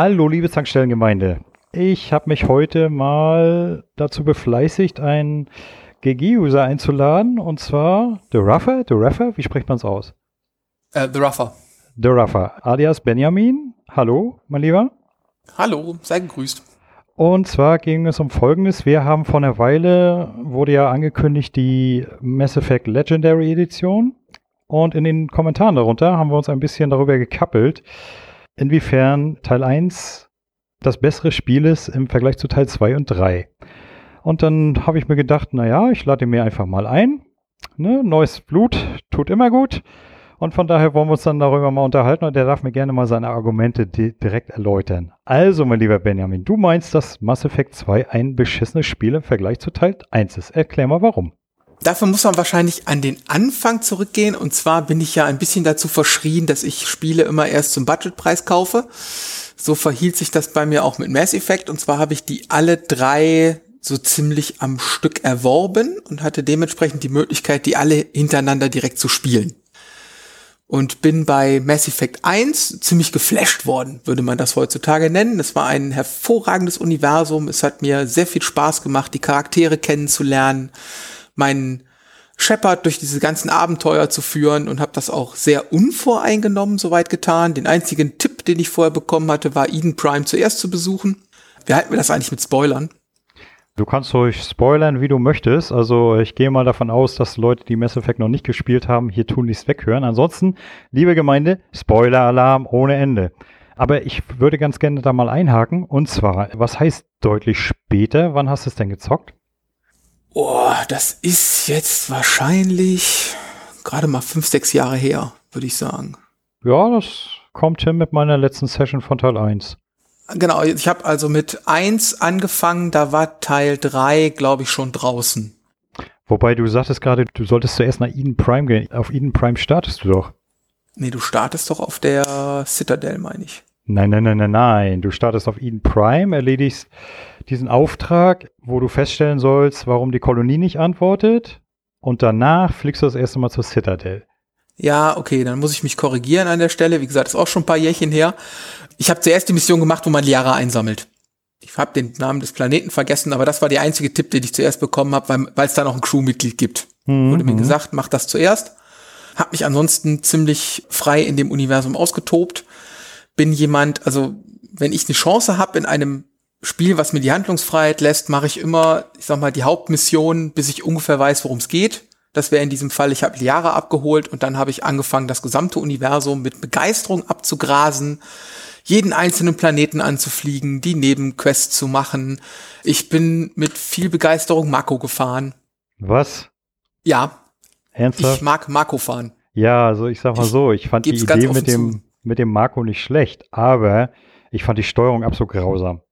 Hallo, liebe Tankstellengemeinde. Ich habe mich heute mal dazu befleißigt, einen GG-User einzuladen, und zwar The Ruffer. The Ruffer, wie spricht man es aus? Äh, The Ruffer. The Ruffer, alias Benjamin. Hallo, mein Lieber. Hallo, sei gegrüßt. Und zwar ging es um Folgendes. Wir haben vor einer Weile, wurde ja angekündigt, die Mass Effect Legendary Edition. Und in den Kommentaren darunter haben wir uns ein bisschen darüber gekappelt, inwiefern Teil 1 das bessere Spiel ist im Vergleich zu Teil 2 und 3. Und dann habe ich mir gedacht, naja, ich lade mir einfach mal ein. Ne? Neues Blut tut immer gut. Und von daher wollen wir uns dann darüber mal unterhalten und der darf mir gerne mal seine Argumente di direkt erläutern. Also, mein lieber Benjamin, du meinst, dass Mass Effect 2 ein beschissenes Spiel im Vergleich zu Teil 1 ist. Erklär mal warum. Dafür muss man wahrscheinlich an den Anfang zurückgehen. Und zwar bin ich ja ein bisschen dazu verschrien, dass ich Spiele immer erst zum Budgetpreis kaufe. So verhielt sich das bei mir auch mit Mass Effect. Und zwar habe ich die alle drei so ziemlich am Stück erworben und hatte dementsprechend die Möglichkeit, die alle hintereinander direkt zu spielen und bin bei Mass Effect 1 ziemlich geflasht worden, würde man das heutzutage nennen. Es war ein hervorragendes Universum. Es hat mir sehr viel Spaß gemacht, die Charaktere kennenzulernen, meinen Shepard durch diese ganzen Abenteuer zu führen und habe das auch sehr unvoreingenommen soweit getan. Den einzigen Tipp, den ich vorher bekommen hatte, war Eden Prime zuerst zu besuchen. Wer halten wir das eigentlich mit Spoilern? Du kannst ruhig spoilern, wie du möchtest. Also ich gehe mal davon aus, dass Leute, die Mass Effect noch nicht gespielt haben, hier tun nichts weghören. Ansonsten, liebe Gemeinde, Spoiler-Alarm ohne Ende. Aber ich würde ganz gerne da mal einhaken. Und zwar, was heißt deutlich später? Wann hast du es denn gezockt? Oh, das ist jetzt wahrscheinlich gerade mal fünf, sechs Jahre her, würde ich sagen. Ja, das kommt hin mit meiner letzten Session von Teil 1. Genau, ich habe also mit eins angefangen, da war Teil drei, glaube ich, schon draußen. Wobei du sagtest gerade, du solltest zuerst nach Eden Prime gehen. Auf Eden Prime startest du doch. Nee, du startest doch auf der Citadel, meine ich. Nein, nein, nein, nein, nein. Du startest auf Eden Prime, erledigst diesen Auftrag, wo du feststellen sollst, warum die Kolonie nicht antwortet. Und danach fliegst du das erste Mal zur Citadel. Ja, okay, dann muss ich mich korrigieren an der Stelle. Wie gesagt, ist auch schon ein paar Jährchen her. Ich habe zuerst die Mission gemacht, wo man Liara einsammelt. Ich habe den Namen des Planeten vergessen, aber das war der einzige Tipp, den ich zuerst bekommen habe, weil es da noch ein Crewmitglied gibt. Mhm. Wurde mir gesagt, mach das zuerst. Hab mich ansonsten ziemlich frei in dem Universum ausgetobt. Bin jemand, also wenn ich eine Chance habe in einem Spiel, was mir die Handlungsfreiheit lässt, mache ich immer, ich sag mal, die Hauptmission, bis ich ungefähr weiß, worum es geht. Das wäre in diesem Fall, ich habe Liara abgeholt und dann habe ich angefangen, das gesamte Universum mit Begeisterung abzugrasen, jeden einzelnen Planeten anzufliegen, die Nebenquests zu machen. Ich bin mit viel Begeisterung Mako gefahren. Was? Ja. Ernsthaft? Ich mag Mako fahren. Ja, also ich sag mal so, ich fand die Idee mit dem, mit dem Mako nicht schlecht, aber ich fand die Steuerung absolut grausam.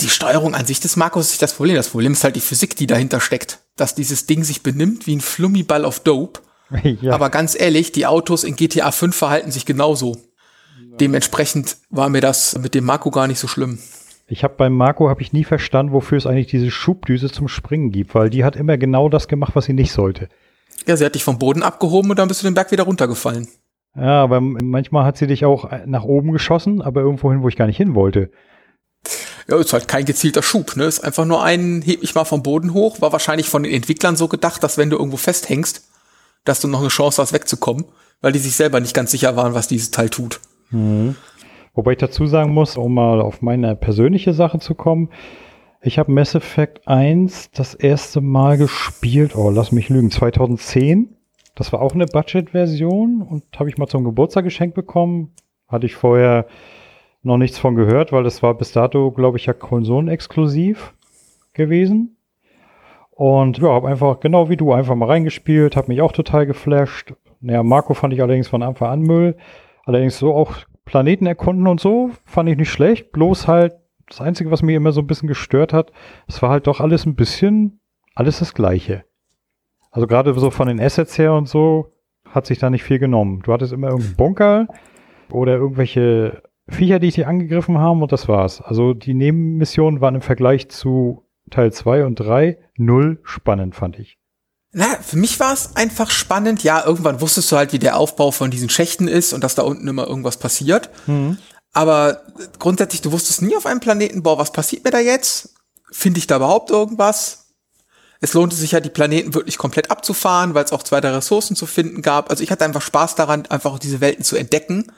Die Steuerung an sich des Markus ist nicht das Problem. Das Problem ist halt die Physik, die dahinter steckt. Dass dieses Ding sich benimmt wie ein Flummiball auf Dope. ja. Aber ganz ehrlich, die Autos in GTA 5 verhalten sich genauso. Dementsprechend war mir das mit dem Marco gar nicht so schlimm. Ich habe beim Marco habe ich nie verstanden, wofür es eigentlich diese Schubdüse zum Springen gibt, weil die hat immer genau das gemacht, was sie nicht sollte. Ja, sie hat dich vom Boden abgehoben und dann bist du den Berg wieder runtergefallen. Ja, aber manchmal hat sie dich auch nach oben geschossen, aber irgendwo hin, wo ich gar nicht hin wollte. Ja, ist halt kein gezielter Schub, ne? Ist einfach nur ein, heb mich mal vom Boden hoch. War wahrscheinlich von den Entwicklern so gedacht, dass wenn du irgendwo festhängst, dass du noch eine Chance hast, wegzukommen, weil die sich selber nicht ganz sicher waren, was dieses Teil tut. Mhm. Wobei ich dazu sagen muss, um mal auf meine persönliche Sache zu kommen, ich habe Mass Effect 1 das erste Mal gespielt, oh, lass mich lügen, 2010. Das war auch eine Budget-Version und habe ich mal zum Geburtstag geschenkt bekommen. Hatte ich vorher noch nichts von gehört, weil das war bis dato, glaube ich, ja konsolenexklusiv gewesen. Und ja, habe einfach, genau wie du, einfach mal reingespielt, habe mich auch total geflasht. Naja, Marco fand ich allerdings von Anfang an Müll. Allerdings so auch Planeten erkunden und so fand ich nicht schlecht. Bloß halt, das Einzige, was mir immer so ein bisschen gestört hat, es war halt doch alles ein bisschen, alles das Gleiche. Also gerade so von den Assets her und so hat sich da nicht viel genommen. Du hattest immer irgendeinen Bunker oder irgendwelche Viecher, die dich angegriffen haben und das war's. Also die Nebenmissionen waren im Vergleich zu Teil 2 und 3 null spannend, fand ich. Na, für mich war es einfach spannend. Ja, irgendwann wusstest du halt, wie der Aufbau von diesen Schächten ist und dass da unten immer irgendwas passiert. Mhm. Aber grundsätzlich, du wusstest nie auf einem Planeten, boah, was passiert mir da jetzt? Finde ich da überhaupt irgendwas? Es lohnte sich ja, die Planeten wirklich komplett abzufahren, weil es auch zwei, drei Ressourcen zu finden gab. Also ich hatte einfach Spaß daran, einfach diese Welten zu entdecken.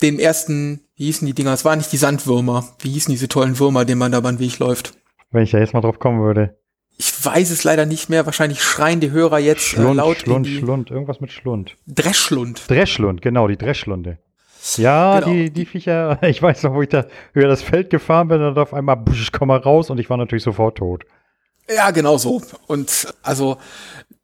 Den ersten, wie hießen die Dinger? Es waren nicht die Sandwürmer. Wie hießen diese tollen Würmer, denen man da beim Weg läuft? Wenn ich da jetzt mal drauf kommen würde. Ich weiß es leider nicht mehr. Wahrscheinlich schreien die Hörer jetzt Schlund, äh, laut. Schlund, in die Schlund, irgendwas mit Schlund. Dreschlund. Dreschlund, genau, die Dreschlunde. Ja, Genau. die, die Viecher, ich weiß noch, wo ich da über das Feld gefahren bin und auf einmal, busch, ich komme mal raus und ich war natürlich sofort tot. Ja, genau so. Und also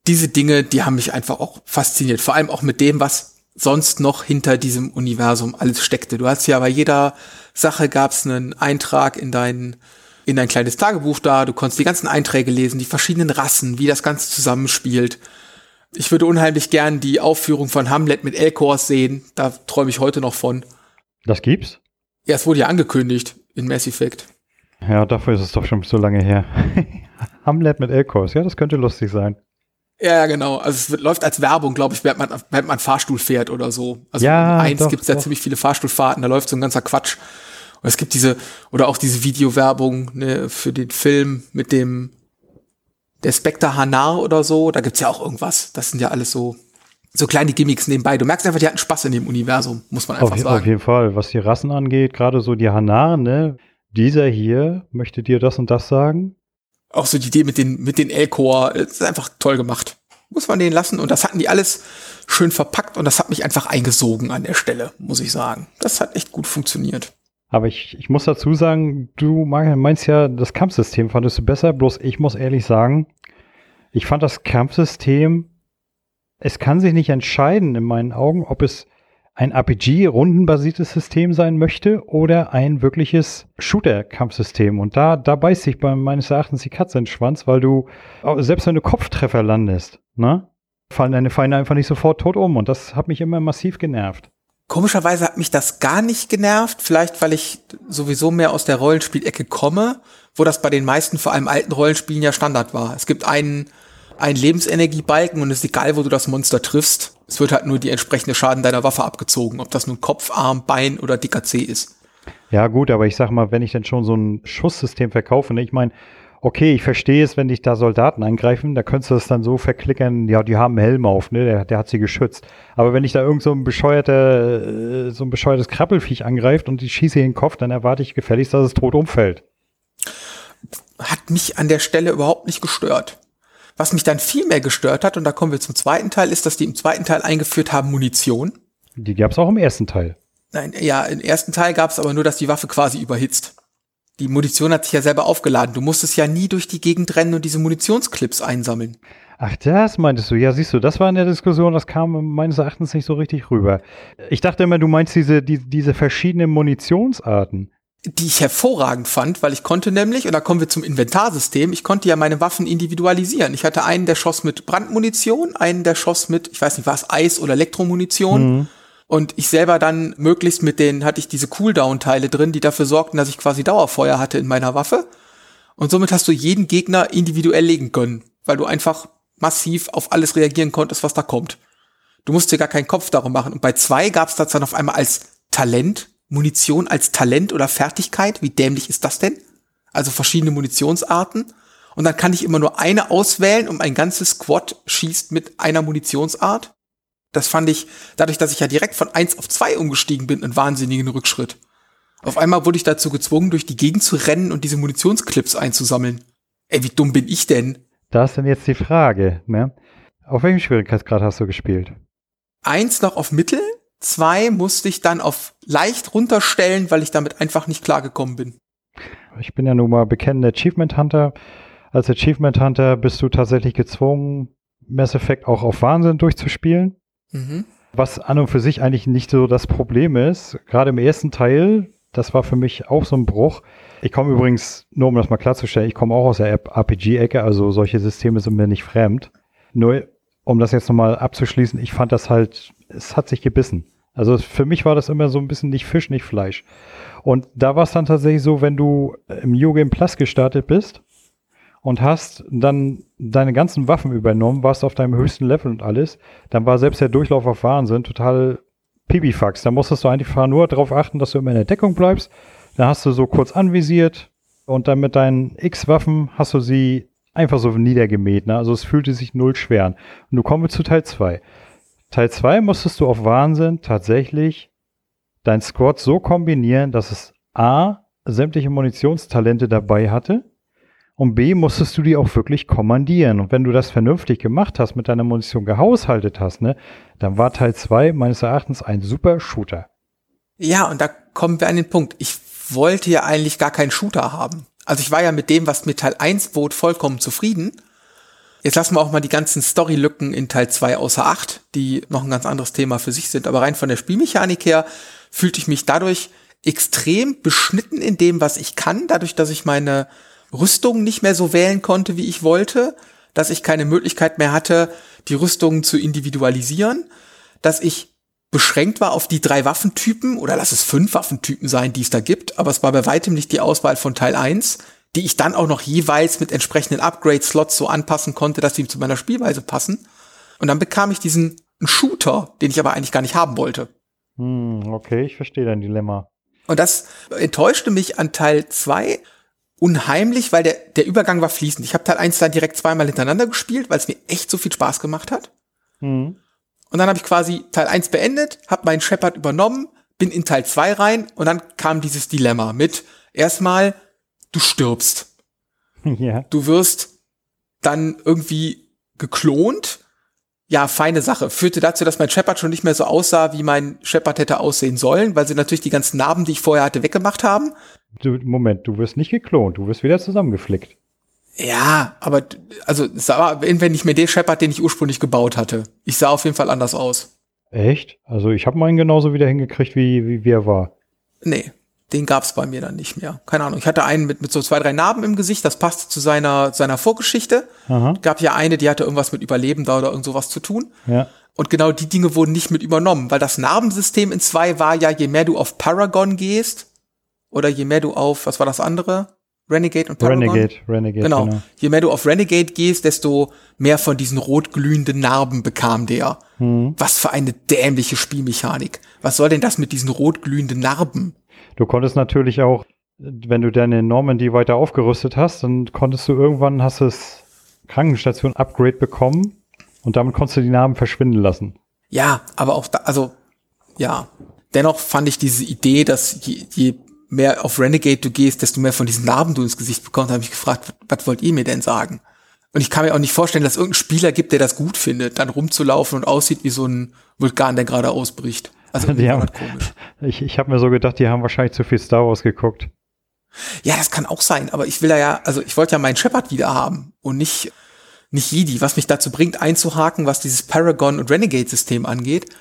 diese Dinge, die haben mich einfach auch fasziniert. Vor allem auch mit dem, was sonst noch hinter diesem Universum alles steckte. Du hast ja bei jeder Sache gab es einen Eintrag in dein in dein kleines Tagebuch da. Du konntest die ganzen Einträge lesen, die verschiedenen Rassen, wie das Ganze zusammenspielt. Ich würde unheimlich gern die Aufführung von Hamlet mit Elcors sehen. Da träume ich heute noch von. Das gibt's? Ja, es wurde ja angekündigt in Mass Effect. Ja, dafür ist es doch schon so lange her. Hamlet mit Elkos, ja, das könnte lustig sein. Ja, ja, genau. Also es läuft als Werbung, glaube ich, während man, während man Fahrstuhl fährt oder so. Also Ja, in eins gibt es ja ziemlich viele Fahrstuhlfahrten, da läuft so ein ganzer Quatsch. Und es gibt diese, oder auch diese Videowerbung ne, für den Film mit dem der Spectre Hanar oder so, da gibt's ja auch irgendwas. Das sind ja alles so, so kleine Gimmicks nebenbei. Du merkst einfach, die hatten Spaß in dem Universum, muss man einfach Auf, auf sagen. jeden Fall, was die Rassen angeht, gerade so die Hanaren, ne? Dieser hier möchte dir das und das sagen. Auch so die Idee mit den, mit den Elcor, das ist einfach toll gemacht. Muss man den lassen. Und das hatten die alles schön verpackt und das hat mich einfach eingesogen an der Stelle, muss ich sagen. Das hat echt gut funktioniert. Aber ich, ich muss dazu sagen, du meinst ja, das Kampfsystem fandest du besser, bloß ich muss ehrlich sagen, ich fand das Kampfsystem, es kann sich nicht entscheiden in meinen Augen, ob es ein RPG-rundenbasiertes System sein möchte oder ein wirkliches Shooter-Kampfsystem. Und da, da beißt sich bei meines Erachtens die Katze in den Schwanz, weil du, selbst wenn du Kopftreffer landest, ne, fallen deine Feinde einfach nicht sofort tot um. Und das hat mich immer massiv genervt. Komischerweise hat mich das gar nicht genervt, vielleicht weil ich sowieso mehr aus der Rollenspielecke komme, wo das bei den meisten, vor allem alten Rollenspielen ja Standard war. Es gibt einen, einen Lebensenergiebalken und es ist egal, wo du das Monster triffst. Es wird halt nur die entsprechende Schaden deiner Waffe abgezogen, ob das nun Kopf, Arm, Bein oder dicker C ist. Ja, gut, aber ich sag mal, wenn ich denn schon so ein Schusssystem verkaufe, ne, ich meine, okay, ich verstehe es, wenn dich da Soldaten angreifen, da könntest du das dann so verklickern, ja, die haben einen Helm auf, ne, der, der hat sie geschützt. Aber wenn dich da irgend so ein bescheuerter, äh, so ein bescheuertes Krabbelfiech angreift und ich schieße in den Kopf, dann erwarte ich gefälligst, dass es tot umfällt. Hat mich an der Stelle überhaupt nicht gestört. Was mich dann viel mehr gestört hat, und da kommen wir zum zweiten Teil, ist, dass die im zweiten Teil eingeführt haben Munition. Die gab es auch im ersten Teil. Nein, ja, im ersten Teil gab es aber nur, dass die Waffe quasi überhitzt. Die Munition hat sich ja selber aufgeladen. Du musstest ja nie durch die Gegend rennen und diese Munitionsclips einsammeln. Ach, das meintest du. Ja, siehst du, das war in der Diskussion, das kam meines Erachtens nicht so richtig rüber. Ich dachte immer, du meinst diese, die, diese verschiedenen Munitionsarten. Die ich hervorragend fand, weil ich konnte nämlich, und da kommen wir zum Inventarsystem, ich konnte ja meine Waffen individualisieren. Ich hatte einen, der schoss mit Brandmunition, einen, der schoss mit, ich weiß nicht, was, Eis- oder Elektromunition. Und ich selber dann möglichst mit denen hatte ich diese Cooldown-Teile drin, die dafür sorgten, dass ich quasi Dauerfeuer hatte in meiner Waffe. Und somit hast du jeden Gegner individuell legen können, weil du einfach massiv auf alles reagieren konntest, was da kommt. Du musst dir gar keinen Kopf darum machen. Und bei zwei gab es das dann auf einmal als Talent, Munition als Talent oder Fertigkeit. Wie dämlich ist das denn? Also verschiedene Munitionsarten. Und dann kann ich immer nur eine auswählen und mein ganzes Squad schießt mit einer Munitionsart. Das fand ich, dadurch, dass ich ja direkt von eins auf zwei umgestiegen bin, einen wahnsinnigen Rückschritt. Auf einmal wurde ich dazu gezwungen, durch die Gegend zu rennen und diese Munitionsclips einzusammeln. Ey, wie dumm bin ich denn? Da ist dann jetzt die Frage, ne? Auf welchem Schwierigkeitsgrad hast du gespielt? Eins noch auf Mittel, zwei musste ich dann auf leicht runterstellen, weil ich damit einfach nicht klargekommen bin. Ich bin ja nun mal bekennender Achievement Hunter. Als Achievement Hunter bist du tatsächlich gezwungen, Mass Effect auch auf Wahnsinn durchzuspielen. Mhm. Was an und für sich eigentlich nicht so das Problem ist. Gerade im ersten Teil, das war für mich auch so ein Bruch. Ich komme übrigens, nur um das mal klarzustellen, ich komme auch aus der RPG-Ecke, also solche Systeme sind mir nicht fremd. Nur, um das jetzt nochmal abzuschließen, ich fand das halt, es hat sich gebissen. Also für mich war das immer so ein bisschen nicht Fisch, nicht Fleisch. Und da war es dann tatsächlich so, wenn du im New Game Plus gestartet bist und hast dann deine ganzen Waffen übernommen, warst auf deinem höchsten Level und alles, dann war selbst der Durchlauf auf Wahnsinn total Pipifax. Da musstest du einfach nur darauf achten, dass du immer in der Deckung bleibst. Da hast du so kurz anvisiert und dann mit deinen X-Waffen hast du sie einfach so niedergemäht. Ne? Also es fühlte sich null schwer an. Und du kommst zu Teil 2. Teil 2 musstest du auf Wahnsinn tatsächlich dein Squad so kombinieren, dass es A, sämtliche Munitionstalente dabei hatte und B, musstest du die auch wirklich kommandieren. Und wenn du das vernünftig gemacht hast, mit deiner Munition gehaushaltet hast, ne, dann war Teil 2 meines Erachtens ein super Shooter. Ja, und da kommen wir an den Punkt. Ich wollte ja eigentlich gar keinen Shooter haben. Also ich war ja mit dem, was mir Teil 1 bot, vollkommen zufrieden. Jetzt lassen wir auch mal die ganzen Storylücken in Teil 2 außer Acht, die noch ein ganz anderes Thema für sich sind. Aber rein von der Spielmechanik her fühlte ich mich dadurch extrem beschnitten in dem, was ich kann, dadurch, dass ich meine Rüstung nicht mehr so wählen konnte, wie ich wollte, dass ich keine Möglichkeit mehr hatte, die Rüstungen zu individualisieren, dass ich beschränkt war auf die drei Waffentypen oder lass es fünf Waffentypen sein, die es da gibt, aber es war bei weitem nicht die Auswahl von Teil 1, die ich dann auch noch jeweils mit entsprechenden Upgrade-Slots so anpassen konnte, dass sie zu meiner Spielweise passen. Und dann bekam ich diesen Shooter, den ich aber eigentlich gar nicht haben wollte. Hm, okay, ich verstehe dein Dilemma. Und das enttäuschte mich an Teil 2 unheimlich, weil der, der Übergang war fließend. Ich habe Teil 1 dann direkt zweimal hintereinander gespielt, weil es mir echt so viel Spaß gemacht hat. Hm. Und dann habe ich quasi Teil 1 beendet, habe meinen Shepard übernommen, bin in Teil 2 rein und dann kam dieses Dilemma mit erstmal, du stirbst. Ja. Du wirst dann irgendwie geklont. Ja, feine Sache. Führte dazu, dass mein Shepard schon nicht mehr so aussah, wie mein Shepard hätte aussehen sollen, weil sie natürlich die ganzen Narben, die ich vorher hatte, weggemacht haben. Du, Moment, du wirst nicht geklont, du wirst wieder zusammengeflickt. Ja, aber also sah wenn nicht mehr der Shepard, den ich ursprünglich gebaut hatte. Ich sah auf jeden Fall anders aus. Echt? Also ich habe meinen genauso wieder hingekriegt, wie, wie, wie er war. Nee, den gab's bei mir dann nicht mehr. Keine Ahnung. Ich hatte einen mit, mit so zwei, drei Narben im Gesicht, das passte zu seiner, seiner Vorgeschichte. Aha. Gab ja eine, die hatte irgendwas mit Überleben da oder irgend sowas zu tun. Ja. Und genau die Dinge wurden nicht mit übernommen, weil das Narbensystem in zwei war ja, je mehr du auf Paragon gehst, oder je mehr du auf, was war das andere? Renegade und Paragon? Renegade, Renegade. Genau. genau. Je mehr du auf Renegade gehst, desto mehr von diesen rot glühenden Narben bekam der. Hm. Was für eine dämliche Spielmechanik. Was soll denn das mit diesen rot glühenden Narben? Du konntest natürlich auch, wenn du deine Normandy weiter aufgerüstet hast, dann konntest du irgendwann, hast es Krankenstation Upgrade bekommen und damit konntest du die Narben verschwinden lassen. Ja, aber auch da, also, ja. Dennoch fand ich diese Idee, dass je, je mehr auf Renegade du gehst, desto mehr von diesen Narben du ins Gesicht bekommst, habe ich gefragt, was wollt ihr mir denn sagen? Und ich kann mir auch nicht vorstellen, dass es irgendeinen Spieler gibt, der das gut findet, dann rumzulaufen und aussieht wie so ein Vulkan, der gerade ausbricht. Also die haben, komisch. Ich, ich habe mir so gedacht, die haben wahrscheinlich zu viel Star Wars geguckt. Ja, das kann auch sein, aber ich will ja, also ich wollte ja meinen Shepard wieder haben und nicht, nicht Jedi, was mich dazu bringt, einzuhaken, was dieses Paragon und Renegade-System angeht.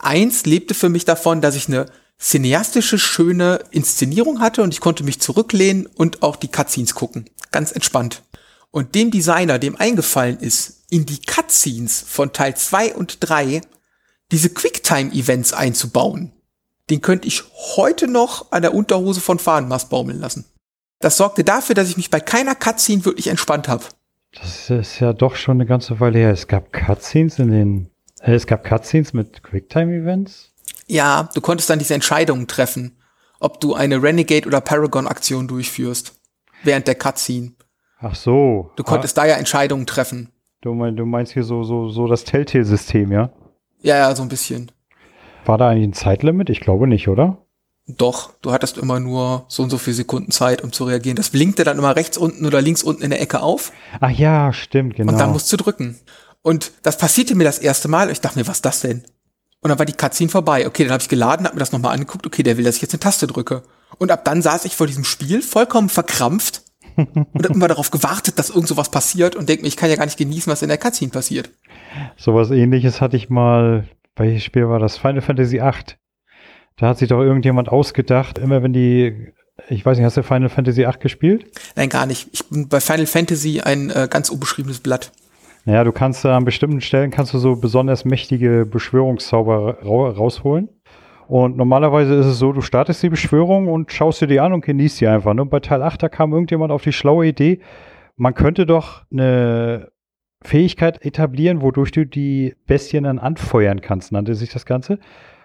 Eins lebte für mich davon, dass ich eine cineastische, schöne Inszenierung hatte und ich konnte mich zurücklehnen und auch die Cutscenes gucken. Ganz entspannt. Und dem Designer, dem eingefallen ist, in die Cutscenes von Teil 2 und 3 diese Quicktime-Events einzubauen, den könnte ich heute noch an der Unterhose von Fahnenmast baumeln lassen. Das sorgte dafür, dass ich mich bei keiner Cutscene wirklich entspannt habe. Das ist ja doch schon eine ganze Weile her. Es gab Cutscenes in den, äh, es gab Cutscenes mit Quicktime-Events? Ja, du konntest dann diese Entscheidungen treffen, ob du eine Renegade oder Paragon Aktion durchführst während der Cutscene. Ach so. Du konntest ah. da ja Entscheidungen treffen. Du, mein, du meinst hier so so so das Telltale-System, ja? Ja, ja, so ein bisschen. War da eigentlich ein Zeitlimit? Ich glaube nicht, oder? Doch, du hattest immer nur so und so viele Sekunden Zeit, um zu reagieren. Das blinkte dann immer rechts unten oder links unten in der Ecke auf. Ach ja, stimmt, genau. Und dann musst du drücken. Und das passierte mir das erste Mal. Ich dachte mir, was ist das denn? Und dann war die Cutscene vorbei. Okay, dann habe ich geladen, habe mir das nochmal angeguckt. Okay, der will, dass ich jetzt eine Taste drücke. Und ab dann saß ich vor diesem Spiel vollkommen verkrampft und habe immer darauf gewartet, dass irgend sowas passiert und denke mir, ich kann ja gar nicht genießen, was in der Cutscene passiert. Sowas ähnliches hatte ich mal, welches Spiel war das? Final Fantasy VIII. Da hat sich doch irgendjemand ausgedacht, immer wenn die, ich weiß nicht, hast du Final Fantasy VIII gespielt? Nein, gar nicht. Ich bin bei Final Fantasy ein äh, ganz unbeschriebenes Blatt. Naja, du kannst an bestimmten Stellen kannst du so besonders mächtige Beschwörungszauber ra rausholen. Und normalerweise ist es so, du startest die Beschwörung und schaust dir die an und genießt sie einfach. Ne? Und bei Teil 8, da kam irgendjemand auf die schlaue Idee, man könnte doch eine Fähigkeit etablieren, wodurch du die Bestien dann anfeuern kannst, nannte sich das Ganze.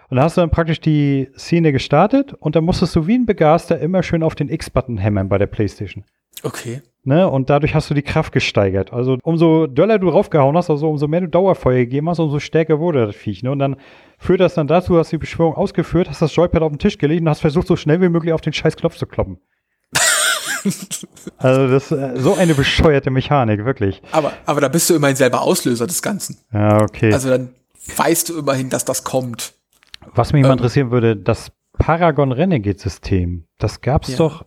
Und da hast du dann praktisch die Szene gestartet und dann musstest du wie ein Begaster immer schön auf den X-Button hämmern bei der Playstation. Okay. Ne? Und dadurch hast du die Kraft gesteigert. Also umso doller du draufgehauen hast, also umso mehr du Dauerfeuer gegeben hast, umso stärker wurde das Viech. Ne? Und dann führt das dann dazu, hast du die Beschwörung ausgeführt, hast das Joypad auf den Tisch gelegt und hast versucht, so schnell wie möglich auf den scheiß Knopf zu kloppen. also das ist äh, so eine bescheuerte Mechanik, wirklich. Aber, aber da bist du immerhin selber Auslöser des Ganzen. Ja, okay. Also dann weißt du immerhin, dass das kommt. Was mich mal ähm, interessieren würde, das Paragon Renegade System, das gab's ja. doch,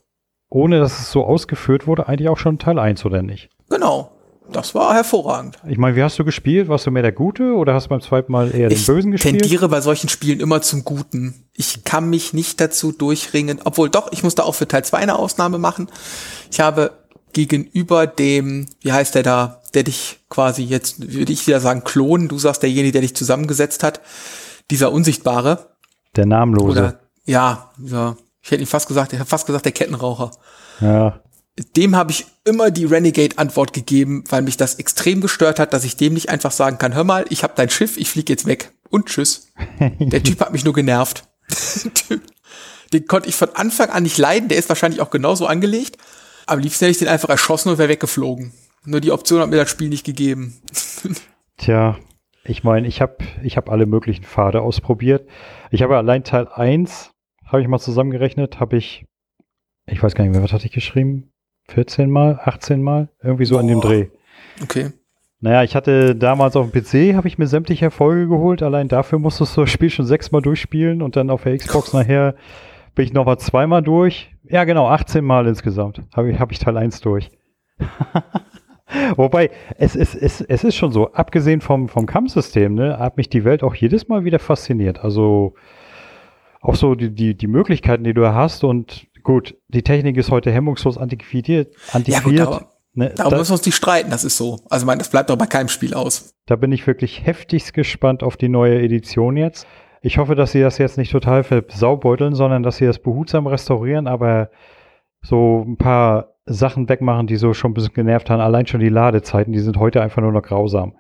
ohne dass es so ausgeführt wurde, eigentlich auch schon Teil 1, oder nicht? Genau. Das war hervorragend. Ich meine, wie hast du gespielt? Warst du mehr der Gute oder hast du beim zweiten Mal eher ich den Bösen gespielt? Ich tendiere bei solchen Spielen immer zum Guten. Ich kann mich nicht dazu durchringen, obwohl doch, ich musste auch für Teil 2 eine Ausnahme machen. Ich habe gegenüber dem, wie heißt der da, der dich quasi jetzt, würde ich wieder sagen, klonen, du sagst derjenige, der dich zusammengesetzt hat, dieser Unsichtbare. Der Namenlose. Oder, ja, ja, ich hätte ihn fast gesagt, ich habe fast gesagt, der Kettenraucher. Ja. Dem habe ich immer die Renegade-Antwort gegeben, weil mich das extrem gestört hat, dass ich dem nicht einfach sagen kann, hör mal, ich habe dein Schiff, ich fliege jetzt weg und tschüss. der Typ hat mich nur genervt. den konnte ich von Anfang an nicht leiden, der ist wahrscheinlich auch genauso angelegt. Am liebsten hätte ich den einfach erschossen und wäre weggeflogen. Nur die Option hat mir das Spiel nicht gegeben. Tja, ich meine, ich habe ich hab alle möglichen Pfade ausprobiert. Ich habe allein Teil 1, habe ich mal zusammengerechnet, habe ich, ich weiß gar nicht mehr, was hatte ich geschrieben? 14 Mal, 18 Mal? Irgendwie so Boah. an dem Dreh. Okay. Naja, ich hatte damals auf dem PC, habe ich mir sämtliche Erfolge geholt. Allein dafür musstest du das Spiel schon sechsmal durchspielen und dann auf der Xbox nachher bin ich nochmal zweimal durch. Ja, genau, 18 Mal insgesamt habe ich, hab ich Teil 1 durch. Wobei, es ist, es, es ist schon so, abgesehen vom, vom Kampfsystem, ne, hat mich die Welt auch jedes Mal wieder fasziniert. Also auch so die, die, die Möglichkeiten, die du hast und gut, die Technik ist heute hemmungslos antiquiert. antiquiert ja, gut, ne, darum müssen wir uns nicht streiten, das ist so. Also mein, das bleibt doch bei keinem Spiel aus. Da bin ich wirklich heftigst gespannt auf die neue Edition jetzt. Ich hoffe, dass sie das jetzt nicht total versaubeuteln, sondern dass sie das behutsam restaurieren, aber so ein paar Sachen wegmachen, die so schon ein bisschen genervt haben. Allein schon die Ladezeiten, die sind heute einfach nur noch grausam.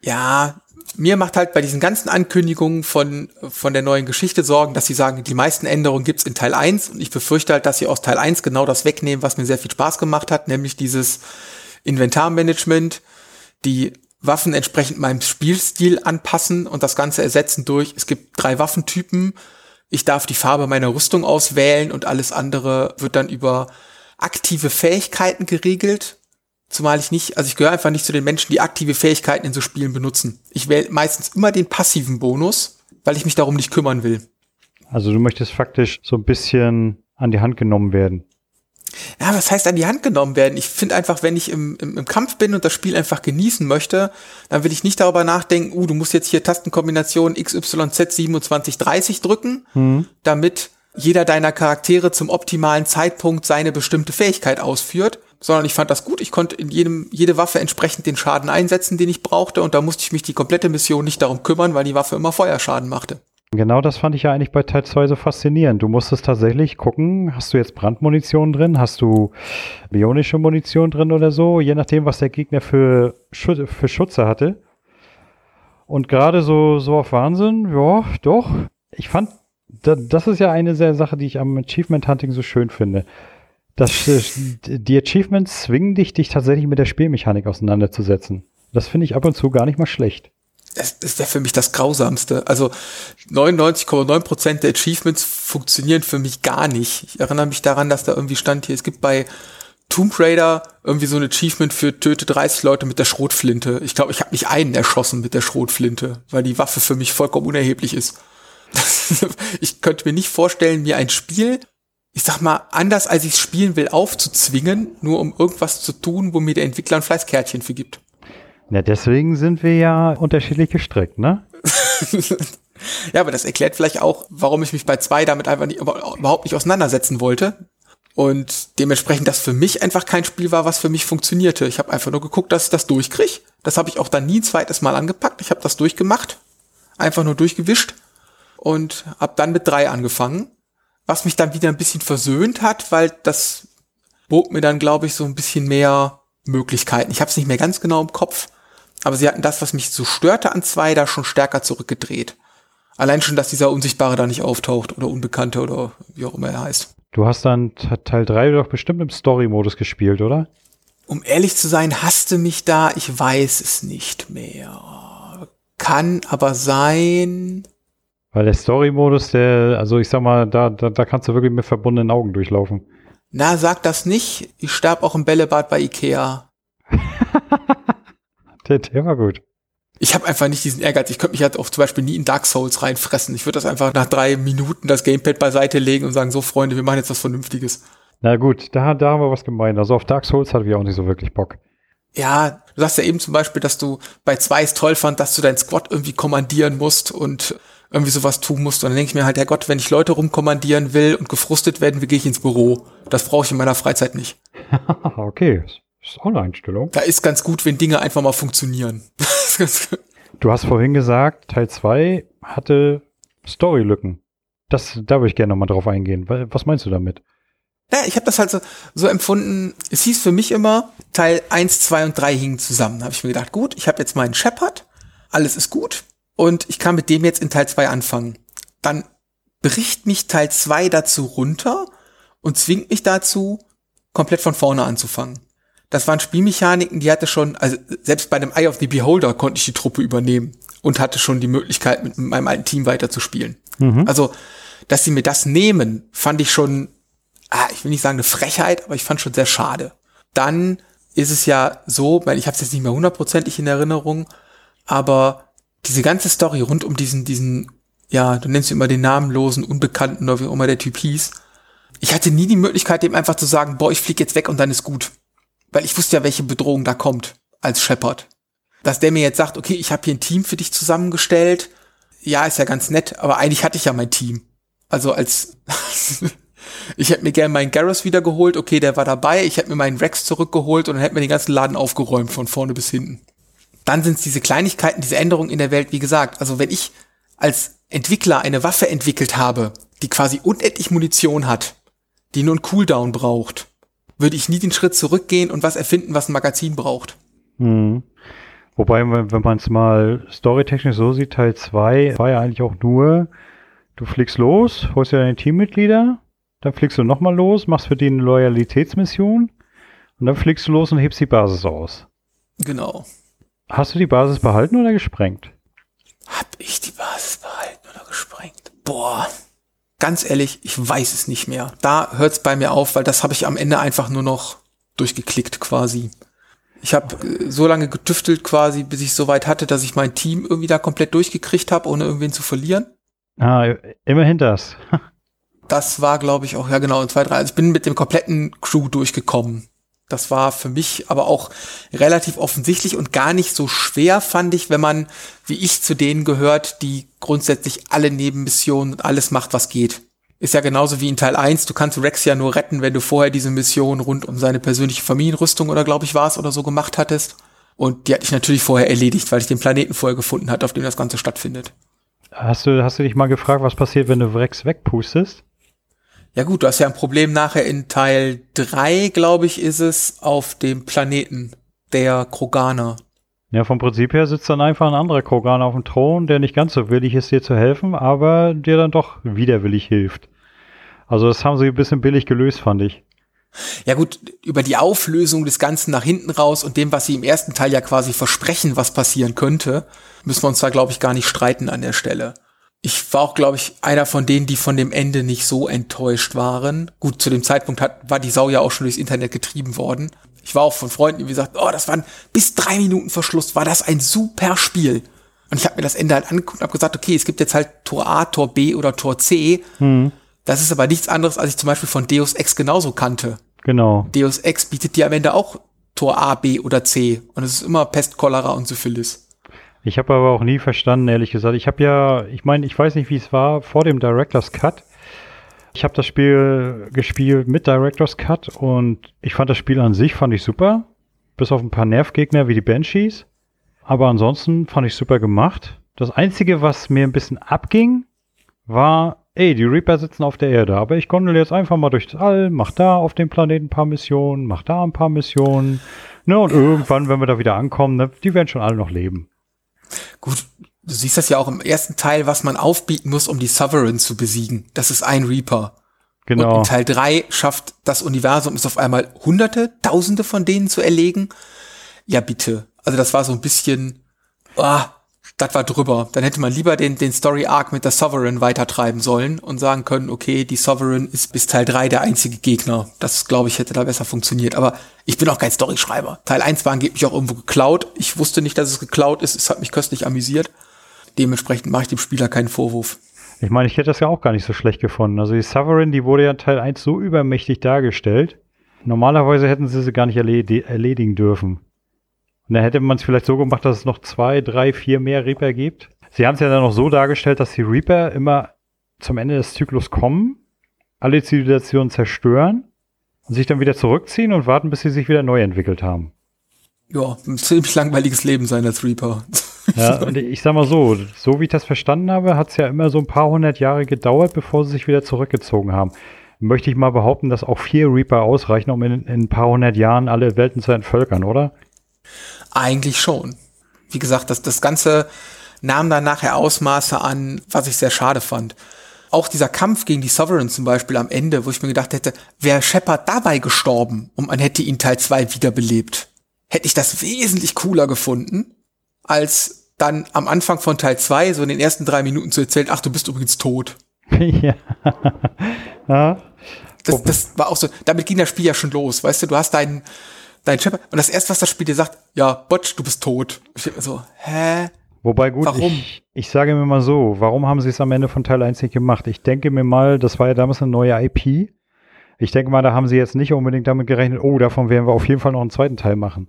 Ja, mir macht halt bei diesen ganzen Ankündigungen von, von der neuen Geschichte Sorgen, dass sie sagen, die meisten Änderungen gibt's in Teil 1 und ich befürchte halt, dass sie aus Teil 1 genau das wegnehmen, was mir sehr viel Spaß gemacht hat, nämlich dieses Inventarmanagement, die Waffen entsprechend meinem Spielstil anpassen und das Ganze ersetzen durch, es gibt drei Waffentypen, ich darf die Farbe meiner Rüstung auswählen und alles andere wird dann über aktive Fähigkeiten geregelt. Zumal ich nicht, also ich gehöre einfach nicht zu den Menschen, die aktive Fähigkeiten in so Spielen benutzen. Ich wähle meistens immer den passiven Bonus, weil ich mich darum nicht kümmern will. Also du möchtest faktisch so ein bisschen an die Hand genommen werden. Ja, was heißt an die Hand genommen werden? Ich finde einfach, wenn ich im, im, im, Kampf bin und das Spiel einfach genießen möchte, dann will ich nicht darüber nachdenken, uh, du musst jetzt hier Tastenkombination XYZ2730 drücken, mhm. damit jeder deiner Charaktere zum optimalen Zeitpunkt seine bestimmte Fähigkeit ausführt, sondern ich fand das gut. Ich konnte in jedem, jede Waffe entsprechend den Schaden einsetzen, den ich brauchte und da musste ich mich die komplette Mission nicht darum kümmern, weil die Waffe immer Feuerschaden machte. Genau das fand ich ja eigentlich bei Teil 2 so faszinierend. Du musstest tatsächlich gucken, hast du jetzt Brandmunition drin, hast du bionische Munition drin oder so, je nachdem, was der Gegner für, Schut für Schutze hatte. Und gerade so, so auf Wahnsinn, ja, doch. Ich fand, das ist ja eine sehr Sache, die ich am Achievement Hunting so schön finde. Das, die Achievements zwingen dich, dich tatsächlich mit der Spielmechanik auseinanderzusetzen. Das finde ich ab und zu gar nicht mal schlecht das, das wäre für mich das Grausamste. Also 99,9% der Achievements funktionieren für mich gar nicht. Ich erinnere mich daran, dass da irgendwie stand hier, es gibt bei Tomb Raider irgendwie so ein Achievement für töte 30 Leute mit der Schrotflinte. Ich glaube, ich habe nicht einen erschossen mit der Schrotflinte, weil die Waffe für mich vollkommen unerheblich ist. ich könnte mir nicht vorstellen, mir ein Spiel, ich sag mal, anders als ich es spielen will, aufzuzwingen, nur um irgendwas zu tun, wo mir der Entwickler ein Fleißkärtchen für gibt. Ja, deswegen sind wir ja unterschiedlich gestrickt, ne? ja, aber das erklärt vielleicht auch, warum ich mich bei zwei damit einfach nicht, überhaupt nicht auseinandersetzen wollte. Und dementsprechend das für mich einfach kein Spiel war, was für mich funktionierte. Ich habe einfach nur geguckt, dass ich das durchkriege. Das habe ich auch dann nie ein zweites Mal angepackt. Ich habe das durchgemacht, einfach nur durchgewischt und habe dann mit drei angefangen, was mich dann wieder ein bisschen versöhnt hat, weil das bot mir dann, glaube ich, so ein bisschen mehr Möglichkeiten. Ich habe es nicht mehr ganz genau im Kopf, aber sie hatten das, was mich so störte an zwei, da schon stärker zurückgedreht. Allein schon, dass dieser Unsichtbare da nicht auftaucht oder Unbekannte oder wie auch immer er heißt. Du hast dann Teil 3 doch bestimmt im Story-Modus gespielt, oder? Um ehrlich zu sein, hasste mich da, ich weiß es nicht mehr. Kann aber sein. Weil der Story-Modus, der, also ich sag mal, da, da, da kannst du wirklich mit verbundenen Augen durchlaufen. Na, sag das nicht. Ich starb auch im Bällebad bei Ikea. der, der war gut. Ich habe einfach nicht diesen Ehrgeiz. Ich könnte mich halt auch zum Beispiel nie in Dark Souls reinfressen. Ich würde das einfach nach drei Minuten das Gamepad beiseite legen und sagen, so Freunde, wir machen jetzt was Vernünftiges. Na gut, da, da haben wir was gemeint. Also auf Dark Souls hatte ich auch nicht so wirklich Bock. Ja, du sagst ja eben zum Beispiel, dass du bei zwei es toll fand, dass du dein Squad irgendwie kommandieren musst und irgendwie sowas tun musst. Und dann denke ich mir halt, Herr Gott, wenn ich Leute rumkommandieren will und gefrustet werden, wie gehe ich ins Büro? Das brauche ich in meiner Freizeit nicht. okay, das ist auch eine Einstellung. Da ist ganz gut, wenn Dinge einfach mal funktionieren. du hast vorhin gesagt, Teil 2 hatte Storylücken. Das, da würde ich gerne nochmal drauf eingehen. Was meinst du damit? Ja, ich habe das halt so, so empfunden, es hieß für mich immer, Teil 1, 2 und 3 hingen zusammen. Da habe ich mir gedacht, gut, ich habe jetzt meinen Shepard, alles ist gut und ich kann mit dem jetzt in Teil 2 anfangen. Dann bricht mich Teil 2 dazu runter und zwingt mich dazu, komplett von vorne anzufangen. Das waren Spielmechaniken, die hatte schon, also selbst bei dem Eye of the Beholder konnte ich die Truppe übernehmen und hatte schon die Möglichkeit, mit meinem alten Team weiterzuspielen. Mhm. Also, dass sie mir das nehmen, fand ich schon ah, ich will nicht sagen eine Frechheit, aber ich fand schon sehr schade. Dann ist es ja so, weil ich habe es jetzt nicht mehr hundertprozentig in Erinnerung, aber diese ganze Story rund um diesen, diesen, ja, du nennst ihn immer den namenlosen, unbekannten oder wie auch immer der Typ hieß. Ich hatte nie die Möglichkeit, dem einfach zu sagen, boah, ich flieg jetzt weg und dann ist gut. Weil ich wusste ja, welche Bedrohung da kommt als Shepard. Dass der mir jetzt sagt, okay, ich habe hier ein Team für dich zusammengestellt, ja, ist ja ganz nett, aber eigentlich hatte ich ja mein Team. Also als Ich hätte mir gerne meinen Garrus wiedergeholt, okay, der war dabei. Ich hätte mir meinen Rex zurückgeholt und dann hätte mir den ganzen Laden aufgeräumt, von vorne bis hinten. Dann sind es diese Kleinigkeiten, diese Änderungen in der Welt, wie gesagt. Also wenn ich als Entwickler eine Waffe entwickelt habe, die quasi unendlich Munition hat, die nur einen Cooldown braucht, würde ich nie den Schritt zurückgehen und was erfinden, was ein Magazin braucht. Hm. Wobei, wenn man es mal storytechnisch so sieht, Teil 2 war ja eigentlich auch nur, du fliegst los, holst dir deine Teammitglieder, dann fliegst du nochmal los, machst für die eine Loyalitätsmission und dann fliegst du los und hebst die Basis aus. Genau. Hast du die Basis behalten oder gesprengt? Hab ich die Basis behalten oder gesprengt? Boah. Ganz ehrlich, ich weiß es nicht mehr. Da hört's bei mir auf, weil das habe ich am Ende einfach nur noch durchgeklickt quasi. Ich habe äh, so lange getüftelt quasi, bis ich so weit hatte, dass ich mein Team irgendwie da komplett durchgekriegt habe, ohne irgendwen zu verlieren. Ah, immerhin das. das war, glaube ich, auch, ja genau, in zwei, drei. Also ich bin mit dem kompletten Crew durchgekommen. Das war für mich aber auch relativ offensichtlich und gar nicht so schwer, fand ich, wenn man, wie ich, zu denen gehört, die grundsätzlich alle Nebenmissionen und alles macht, was geht. Ist ja genauso wie in Teil 1, du kannst Rex ja nur retten, wenn du vorher diese Mission rund um seine persönliche Familienrüstung oder glaube ich war es oder so gemacht hattest. Und die hatte ich natürlich vorher erledigt, weil ich den Planeten vorher gefunden hatte, auf dem das Ganze stattfindet. Hast du, hast du dich mal gefragt, was passiert, wenn du Rex wegpustest? Ja gut, du hast ja ein Problem nachher in Teil 3, glaube ich, ist es, auf dem Planeten der Kroganer. Ja, vom Prinzip her sitzt dann einfach ein anderer Kroganer auf dem Thron, der nicht ganz so willig ist, dir zu helfen, aber dir dann doch widerwillig hilft. Also das haben sie ein bisschen billig gelöst, fand ich. Ja gut, über die Auflösung des Ganzen nach hinten raus und dem, was sie im ersten Teil ja quasi versprechen, was passieren könnte, müssen wir uns da, glaube ich, gar nicht streiten an der Stelle ich war auch, glaube ich, einer von denen, die von dem Ende nicht so enttäuscht waren. Gut, zu dem Zeitpunkt hat, war die Sau ja auch schon durchs Internet getrieben worden. Ich war auch von Freunden, die gesagt, oh, das waren bis drei Minuten Verschluss, war das ein super Spiel. Und ich habe mir das Ende halt angeguckt und habe gesagt, okay, es gibt jetzt halt Tor A, Tor B oder Tor C. Hm. Das ist aber nichts anderes, als ich zum Beispiel von Deus Ex genauso kannte. Genau. Deus Ex bietet dir am Ende auch Tor A, B oder C. Und es ist immer Pest, Cholera und Syphilis. Ich habe aber auch nie verstanden, ehrlich gesagt. Ich habe ja, ich meine, ich weiß nicht, wie es war vor dem Director's Cut. Ich habe das Spiel gespielt mit Director's Cut und ich fand das Spiel an sich fand ich super, bis auf ein paar Nervgegner wie die Banshees. Aber ansonsten fand ich super gemacht. Das einzige, was mir ein bisschen abging, war, ey, die Reaper sitzen auf der Erde, aber ich konnte jetzt einfach mal durchs All, mach da auf dem Planeten ein paar Missionen, mach da ein paar Missionen. Ne, und irgendwann, wenn wir da wieder ankommen, ne, die werden schon alle noch leben. Gut, Du siehst das ja auch im ersten Teil, was man aufbieten muss, um die Sovereign zu besiegen. Das ist ein Reaper. Genau. Und in Teil 3 schafft das Universum es auf einmal hunderte, tausende von denen zu erlegen. Ja, bitte. Also das war so ein bisschen, ah, das war drüber. Dann hätte man lieber den, den Story Arc mit der Sovereign weitertreiben sollen und sagen können, okay, die Sovereign ist bis Teil 3 der einzige Gegner. Das, glaube ich, hätte da besser funktioniert. Aber ich bin auch kein Storyschreiber. Teil 1 war angeblich auch irgendwo geklaut. Ich wusste nicht, dass es geklaut ist. Es hat mich köstlich amüsiert. Dementsprechend mache ich dem Spieler keinen Vorwurf. Ich meine, ich hätte das ja auch gar nicht so schlecht gefunden. Also die Sovereign, die wurde ja Teil 1 so übermächtig dargestellt. Normalerweise hätten sie sie gar nicht erledigen dürfen. Und dann hätte man es vielleicht so gemacht, dass es noch zwei, drei, vier mehr Reaper gibt. Sie haben es ja dann noch so dargestellt, dass die Reaper immer zum Ende des Zyklus kommen, alle Zivilisationen zerstören und sich dann wieder zurückziehen und warten, bis sie sich wieder neu entwickelt haben. Ja, ein ziemlich langweiliges Leben sein als Reaper. Ja, und ich sag mal so, so wie ich das verstanden habe, hat es ja immer so ein paar hundert Jahre gedauert, bevor sie sich wieder zurückgezogen haben. Möchte ich mal behaupten, dass auch vier Reaper ausreichen, um in, in ein paar hundert Jahren alle Welten zu entvölkern, oder? Eigentlich schon. Wie gesagt, das, das Ganze nahm dann nachher Ausmaße an, was ich sehr schade fand. Auch dieser Kampf gegen die Sovereign zum Beispiel am Ende, wo ich mir gedacht hätte, wäre Shepard dabei gestorben und man hätte ihn Teil 2 wiederbelebt, hätte ich das wesentlich cooler gefunden, als dann am Anfang von Teil 2 so in den ersten drei Minuten zu erzählen, ach, du bist übrigens tot. ja. ja. Das, das war auch so, damit ging das Spiel ja schon los, weißt du, du hast deinen, dein Shepard. Und das erste, was das Spiel dir sagt, ja, Botsch, du bist tot. Ich so, hä? Wobei gut, warum? Ich, ich sage mir mal so, warum haben sie es am Ende von Teil 1 nicht gemacht? Ich denke mir mal, das war ja damals eine neue IP. Ich denke mal, da haben sie jetzt nicht unbedingt damit gerechnet, oh, davon werden wir auf jeden Fall noch einen zweiten Teil machen.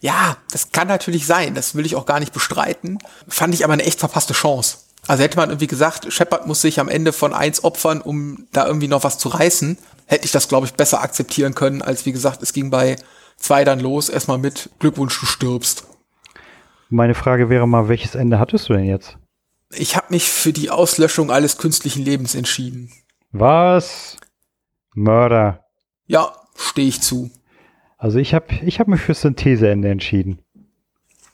Ja, das kann natürlich sein, das will ich auch gar nicht bestreiten. Fand ich aber eine echt verpasste Chance. Also hätte man irgendwie gesagt, Shepard muss sich am Ende von eins opfern, um da irgendwie noch was zu reißen, hätte ich das, glaube ich, besser akzeptieren können, als wie gesagt, es ging bei zwei dann los, erstmal mit Glückwunsch, du stirbst. Meine Frage wäre mal, welches Ende hattest du denn jetzt? Ich habe mich für die Auslöschung alles künstlichen Lebens entschieden. Was? Mörder. Ja, stehe ich zu. Also ich habe ich hab mich für Syntheseende entschieden.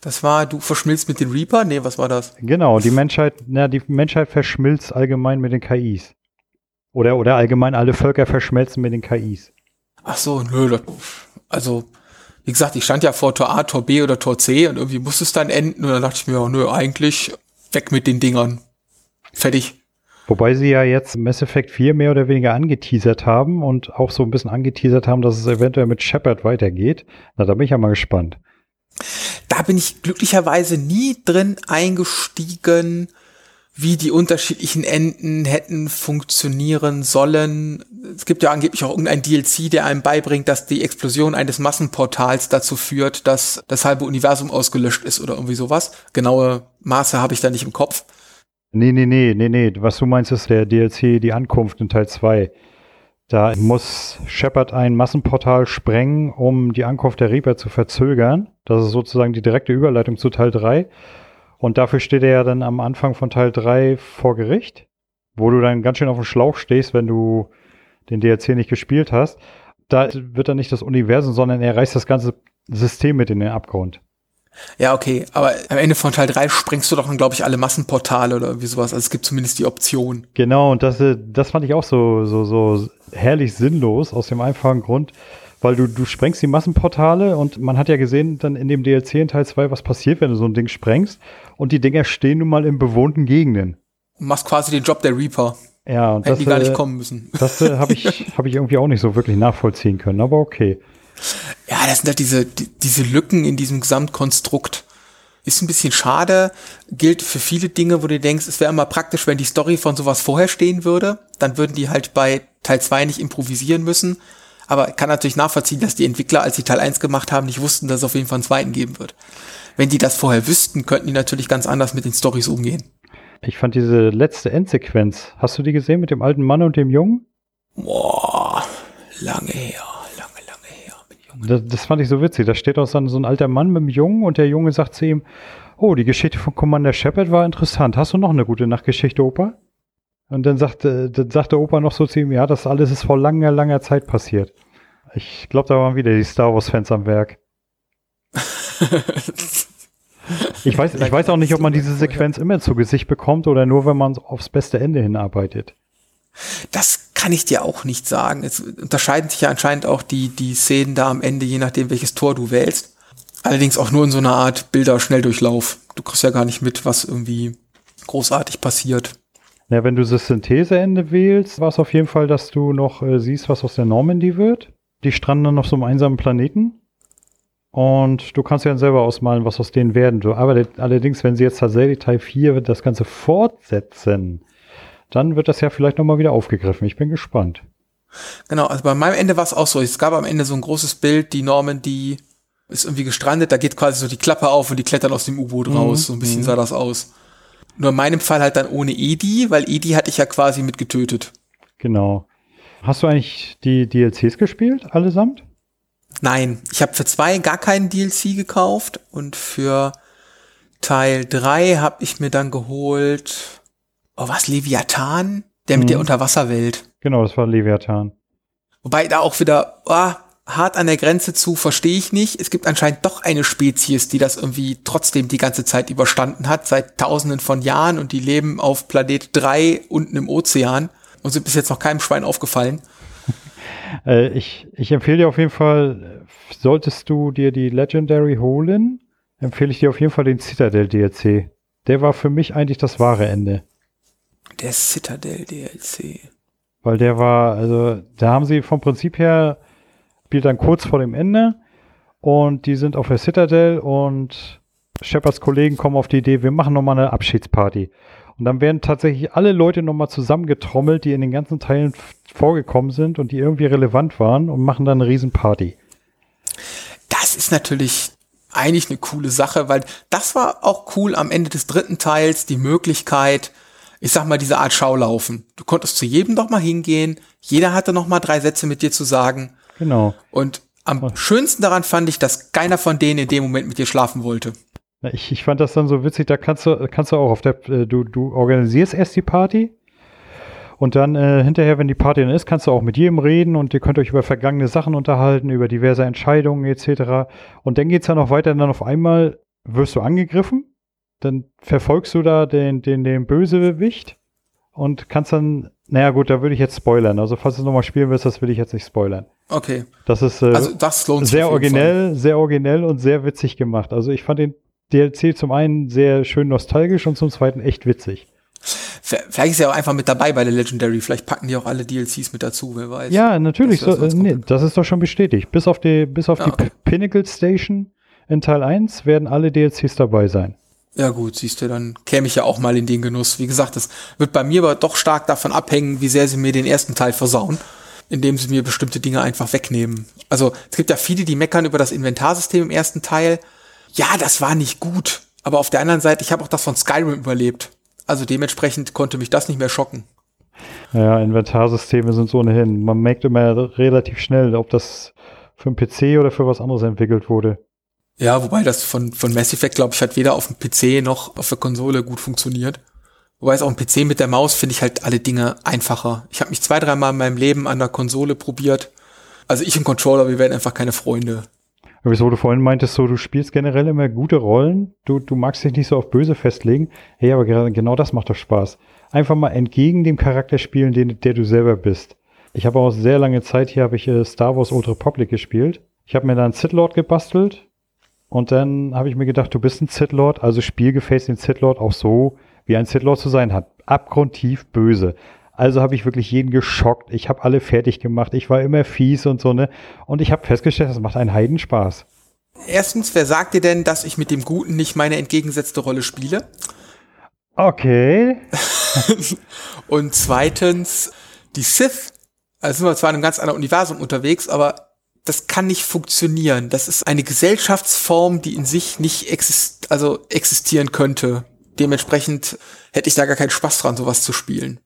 Das war, du verschmilzt mit den Reaper? Nee, was war das? Genau, die Menschheit, na, die Menschheit verschmilzt allgemein mit den KIs. Oder, oder allgemein alle Völker verschmelzen mit den KIs. Ach so, nö, das, also, wie gesagt, ich stand ja vor Tor A, Tor B oder Tor C und irgendwie musste es dann enden und dann dachte ich mir, oh, nö, eigentlich weg mit den Dingern. Fertig. Wobei sie ja jetzt Mass Effect 4 mehr oder weniger angeteasert haben und auch so ein bisschen angeteasert haben, dass es eventuell mit Shepard weitergeht. Na, da bin ich ja mal gespannt. Da bin ich glücklicherweise nie drin eingestiegen, wie die unterschiedlichen Enden hätten funktionieren sollen. Es gibt ja angeblich auch irgendein DLC, der einem beibringt, dass die Explosion eines Massenportals dazu führt, dass das halbe Universum ausgelöscht ist oder irgendwie sowas. Genaue Maße habe ich da nicht im Kopf. Nee, nee, nee, nee, nee. Was du meinst, ist der DLC Die Ankunft in Teil 2. Da muss Shepard ein Massenportal sprengen, um die Ankunft der Reaper zu verzögern. Das ist sozusagen die direkte Überleitung zu Teil 3. Und dafür steht er ja dann am Anfang von Teil 3 vor Gericht, wo du dann ganz schön auf dem Schlauch stehst, wenn du den DLC nicht gespielt hast. Da wird dann nicht das Universum, sondern er reißt das ganze System mit in den Abgrund. Ja, okay, aber am Ende von Teil 3 sprengst du doch dann, glaube ich, alle Massenportale oder irgendwie sowas. Also es gibt zumindest die Option. Genau, und das, äh, das fand ich auch so, so, so herrlich sinnlos, aus dem einfachen Grund, weil du, du sprengst die Massenportale und man hat ja gesehen dann in dem DLC in Teil 2, was passiert, wenn du so ein Ding sprengst. Und die Dinger stehen nun mal in bewohnten Gegenden. Du machst quasi den Job der Reaper. Ja, und Hätten das, die gar nicht äh, kommen müssen. Das äh, habe ich, hab ich irgendwie auch nicht so wirklich nachvollziehen können, aber okay. Ja, das sind halt diese, die, diese Lücken in diesem Gesamtkonstrukt. Ist ein bisschen schade, gilt für viele Dinge, wo du denkst, es wäre immer praktisch, wenn die Story von sowas vorher stehen würde. Dann würden die halt bei Teil 2 nicht improvisieren müssen. Aber kann natürlich nachvollziehen, dass die Entwickler, als sie Teil 1 gemacht haben, nicht wussten, dass es auf jeden Fall einen zweiten geben wird. Wenn die das vorher wüssten, könnten die natürlich ganz anders mit den Stories umgehen. Ich fand diese letzte Endsequenz, hast du die gesehen mit dem alten Mann und dem Jungen? Boah, lange her, lange, lange her. Das, das, fand ich so witzig. Da steht auch so ein, so ein alter Mann mit dem Jungen und der Junge sagt zu ihm, oh, die Geschichte von Commander Shepard war interessant. Hast du noch eine gute Nachtgeschichte, Opa? Und dann sagte, dann sagte Opa noch so zu ihm, ja, das alles ist vor langer, langer Zeit passiert. Ich glaube, da waren wieder die Star Wars-Fans am Werk. Ich weiß, ich weiß auch nicht, ob man diese Sequenz immer zu Gesicht bekommt oder nur, wenn man aufs beste Ende hinarbeitet. Das kann ich dir auch nicht sagen. Es unterscheiden sich ja anscheinend auch die, die Szenen da am Ende, je nachdem, welches Tor du wählst. Allerdings auch nur in so einer Art Bilder-Schnelldurchlauf. Du kriegst ja gar nicht mit, was irgendwie großartig passiert. Ja, wenn du das Syntheseende wählst, war es auf jeden Fall, dass du noch äh, siehst, was aus der Normandy wird. Die stranden dann auf so einem einsamen Planeten. Und du kannst ja dann selber ausmalen, was aus denen werden. Du, aber allerdings, wenn sie jetzt tatsächlich Teil 4 das Ganze fortsetzen, dann wird das ja vielleicht nochmal wieder aufgegriffen. Ich bin gespannt. Genau, also bei meinem Ende war es auch so. Es gab am Ende so ein großes Bild, die Normandy ist irgendwie gestrandet, da geht quasi so die Klappe auf und die klettern aus dem U-Boot mhm. raus. So ein bisschen mhm. sah das aus. Nur in meinem Fall halt dann ohne Edi, weil Edi hatte ich ja quasi mit getötet. Genau. Hast du eigentlich die DLCs gespielt, allesamt? Nein, ich habe für zwei gar keinen DLC gekauft und für Teil drei habe ich mir dann geholt, oh was, Leviathan? Der mit mhm. der Unterwasserwelt. Genau, das war Leviathan. Wobei da auch wieder, oh, hart an der Grenze zu, verstehe ich nicht. Es gibt anscheinend doch eine Spezies, die das irgendwie trotzdem die ganze Zeit überstanden hat, seit tausenden von Jahren und die leben auf Planet 3 unten im Ozean und sind bis jetzt noch keinem Schwein aufgefallen. Äh, ich, ich empfehle dir auf jeden Fall, solltest du dir die Legendary holen, empfehle ich dir auf jeden Fall den Citadel DLC. Der war für mich eigentlich das wahre Ende. Der Citadel DLC. Weil der war, also da haben sie vom Prinzip her spielt dann kurz vor dem Ende und die sind auf der Citadel und Shepards Kollegen kommen auf die Idee, wir machen nochmal eine Abschiedsparty. Und dann werden tatsächlich alle Leute nochmal zusammengetrommelt, die in den ganzen Teilen vorgekommen sind und die irgendwie relevant waren und machen dann eine Riesenparty. Das ist natürlich eigentlich eine coole Sache, weil das war auch cool am Ende des dritten Teils, die Möglichkeit, ich sag mal, diese Art Schaulaufen. Du konntest zu jedem doch mal hingehen, jeder hatte noch mal drei Sätze mit dir zu sagen Genau. Und am schönsten daran fand ich, dass keiner von denen in dem Moment mit dir schlafen wollte. Ich, ich fand das dann so witzig, da kannst du, kannst du auch auf der, äh, du, du organisierst erst die Party und dann äh, hinterher, wenn die Party dann ist, kannst du auch mit jedem reden und ihr könnt euch über vergangene Sachen unterhalten, über diverse Entscheidungen etc. Und dann geht es ja noch weiter, dann auf einmal wirst du angegriffen, dann verfolgst du da den, den, den Bösewicht und kannst dann, naja gut, da würde ich jetzt spoilern. Also falls du es nochmal spielen willst, das will ich jetzt nicht spoilern. Okay. Das ist äh, also das lohnt sehr originell, Fall. sehr originell und sehr witzig gemacht. Also ich fand den DLC zum einen sehr schön nostalgisch und zum zweiten echt witzig. Vielleicht ist er auch einfach mit dabei bei der Legendary. Vielleicht packen die auch alle DLCs mit dazu, wer weiß. Ja, natürlich. Das, so, äh, nee, das ist doch schon bestätigt. Bis auf die, bis auf ja, die okay. Pinnacle Station in Teil 1 werden alle DLCs dabei sein. Ja gut, siehst du, dann käme ich ja auch mal in den Genuss. Wie gesagt, das wird bei mir aber doch stark davon abhängen, wie sehr sie mir den ersten Teil versauen indem sie mir bestimmte Dinge einfach wegnehmen. Also es gibt ja viele, die meckern über das Inventarsystem im ersten Teil. Ja, das war nicht gut. Aber auf der anderen Seite, ich habe auch das von Skyrim überlebt. Also dementsprechend konnte mich das nicht mehr schocken. Ja, Inventarsysteme sind so ohnehin. Man merkt immer relativ schnell, ob das für einen PC oder für was anderes entwickelt wurde. Ja, wobei das von, von Mass Effect, glaube ich, hat weder auf dem PC noch auf der Konsole gut funktioniert. Wobei es auch ein PC mit der Maus finde ich halt alle Dinge einfacher. Ich habe mich zwei, dreimal in meinem Leben an der Konsole probiert. Also ich und Controller, wir werden einfach keine Freunde. Aber wieso du vorhin meintest, so du spielst generell immer gute Rollen, du, du magst dich nicht so auf böse festlegen. Hey, aber genau das macht doch Spaß. Einfach mal entgegen dem Charakter spielen, den, der du selber bist. Ich habe auch sehr lange Zeit hier habe ich äh, Star Wars Old Republic gespielt. Ich habe mir dann Sith Lord gebastelt und dann habe ich mir gedacht, du bist ein Sith Lord, also spiel gefälligst den Sith Lord auch so, wie ein Sith Lord zu sein hat. Abgrundtief böse. Also habe ich wirklich jeden geschockt. Ich habe alle fertig gemacht. Ich war immer fies und so, ne? Und ich habe festgestellt, das macht einen Heidenspaß. Erstens, wer sagt dir denn, dass ich mit dem Guten nicht meine entgegengesetzte Rolle spiele? Okay. und zweitens, die Sith, also sind wir zwar in einem ganz anderen Universum unterwegs, aber das kann nicht funktionieren. Das ist eine Gesellschaftsform, die in sich nicht exist also existieren könnte. Dementsprechend hätte ich da gar keinen Spaß dran, sowas zu spielen.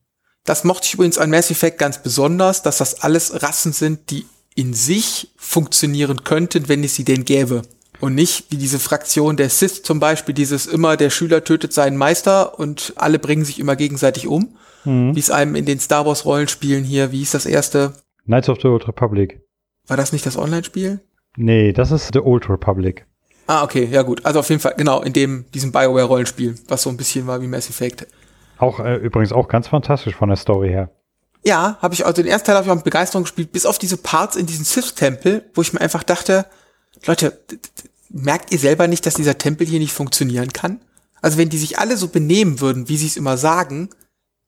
Das mochte ich übrigens an Mass Effect ganz besonders, dass das alles Rassen sind, die in sich funktionieren könnten, wenn es sie denn gäbe. Und nicht wie diese Fraktion der Sith zum Beispiel, dieses immer der Schüler tötet seinen Meister und alle bringen sich immer gegenseitig um. Mhm. Wie es einem in den Star Wars Rollenspielen hier, wie hieß das erste? Knights of the Old Republic. War das nicht das Online-Spiel? Nee, das ist The Old Republic. Ah, okay, ja gut. Also auf jeden Fall, genau, in dem, diesem Bioware-Rollenspiel, was so ein bisschen war wie Mass Effect. Auch äh, übrigens auch ganz fantastisch von der Story her. Ja, habe ich, also den ersten Teil habe ich auch mit Begeisterung gespielt, bis auf diese Parts in diesem Sith-Tempel, wo ich mir einfach dachte, Leute, merkt ihr selber nicht, dass dieser Tempel hier nicht funktionieren kann? Also wenn die sich alle so benehmen würden, wie sie es immer sagen,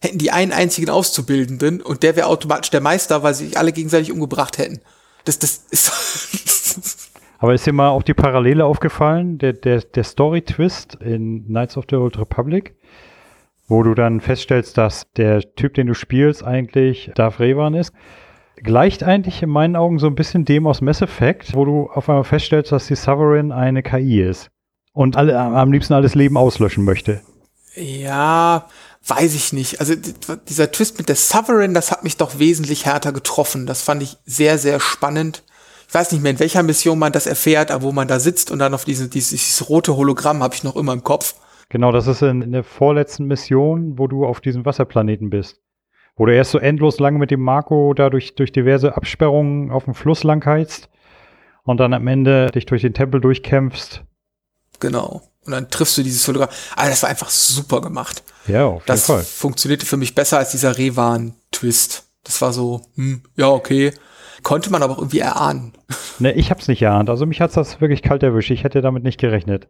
hätten die einen einzigen Auszubildenden und der wäre automatisch der Meister, weil sie sich alle gegenseitig umgebracht hätten. Das, das ist. Aber ist dir mal auch die Parallele aufgefallen, der, der, der Story-Twist in Knights of the Old Republic, wo du dann feststellst, dass der Typ, den du spielst, eigentlich Darth Revan ist? Gleicht eigentlich in meinen Augen so ein bisschen dem aus Mass Effect, wo du auf einmal feststellst, dass die Sovereign eine KI ist und alle, am liebsten alles Leben auslöschen möchte. Ja, weiß ich nicht. Also dieser Twist mit der Sovereign, das hat mich doch wesentlich härter getroffen. Das fand ich sehr, sehr spannend. Ich weiß nicht mehr, in welcher Mission man das erfährt, aber wo man da sitzt und dann auf diese, dieses, dieses rote Hologramm habe ich noch immer im Kopf. Genau, das ist in, in, der vorletzten Mission, wo du auf diesem Wasserplaneten bist. Wo du erst so endlos lang mit dem Marco da durch, durch diverse Absperrungen auf dem Fluss lang heizt und dann am Ende dich durch den Tempel durchkämpfst. Genau. Und dann triffst du dieses Hologramm. Aber das war einfach super gemacht. Ja, auf jeden das Fall. funktionierte für mich besser als dieser Revan-Twist. Das war so, hm, ja, okay. Konnte man aber auch irgendwie erahnen. Ne, ich hab's nicht erahnt. Also mich hat's das wirklich kalt erwischt. Ich hätte damit nicht gerechnet.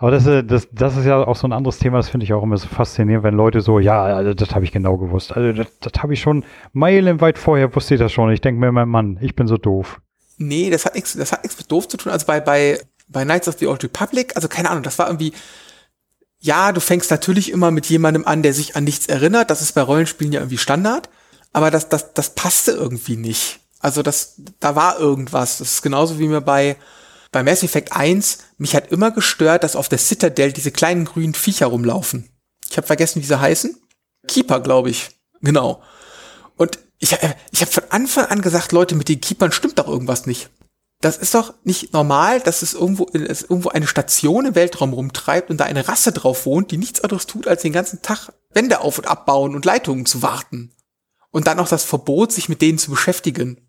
Aber das, äh, das, das ist ja auch so ein anderes Thema, das finde ich auch immer so faszinierend, wenn Leute so, ja, also das habe ich genau gewusst. Also das, das habe ich schon meilenweit vorher wusste ich das schon. Ich denke mir, mein Mann, ich bin so doof. Nee, das hat nichts, das hat nichts mit doof zu tun. Also bei, bei, bei Knights of the Old Republic, also keine Ahnung, das war irgendwie, ja, du fängst natürlich immer mit jemandem an, der sich an nichts erinnert. Das ist bei Rollenspielen ja irgendwie Standard. Aber das, das, das passte irgendwie nicht. Also das, da war irgendwas. Das ist genauso wie mir bei, bei Mass Effect 1, mich hat immer gestört, dass auf der Citadel diese kleinen grünen Viecher rumlaufen. Ich habe vergessen, wie sie heißen. Keeper, glaube ich. Genau. Und ich, äh, ich habe von Anfang an gesagt, Leute, mit den Keepern stimmt doch irgendwas nicht. Das ist doch nicht normal, dass es irgendwo, es irgendwo eine Station im Weltraum rumtreibt und da eine Rasse drauf wohnt, die nichts anderes tut, als den ganzen Tag Wände auf und abbauen und Leitungen zu warten. Und dann noch das Verbot, sich mit denen zu beschäftigen.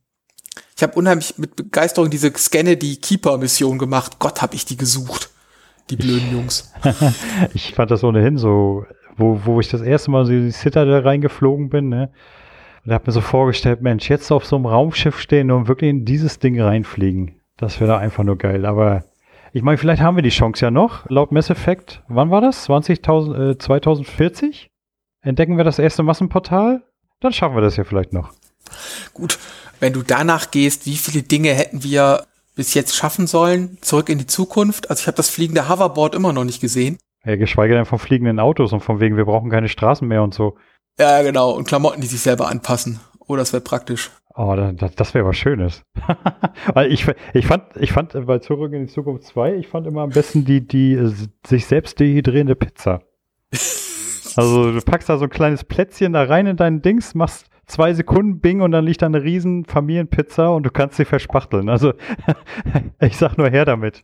Ich habe unheimlich mit Begeisterung diese Scanne die Keeper-Mission gemacht. Gott, hab ich die gesucht. Die blöden Jungs. ich fand das ohnehin so, wo, wo ich das erste Mal so in die Citadel reingeflogen bin, ne? Und hab mir so vorgestellt, Mensch, jetzt auf so einem Raumschiff stehen und wirklich in dieses Ding reinfliegen. Das wäre einfach nur geil. Aber ich meine, vielleicht haben wir die Chance ja noch. Laut Mass Effect, wann war das? 20, äh, 2040? Entdecken wir das erste Massenportal? Dann schaffen wir das ja vielleicht noch. Gut, wenn du danach gehst, wie viele Dinge hätten wir bis jetzt schaffen sollen, zurück in die Zukunft? Also ich habe das fliegende Hoverboard immer noch nicht gesehen. Ja, geschweige denn von fliegenden Autos und von wegen, wir brauchen keine Straßen mehr und so. Ja, genau. Und Klamotten, die sich selber anpassen. Oh, das wäre praktisch. Oh, das, das wäre was Schönes. Weil ich, ich fand, ich fand bei Zurück in die Zukunft 2, ich fand immer am besten die, die äh, sich selbst dehydrierende Pizza. Also du packst da so ein kleines Plätzchen da rein in deinen Dings, machst zwei Sekunden Bing und dann liegt da eine riesen Familienpizza und du kannst sie verspachteln. Also ich sag nur her damit.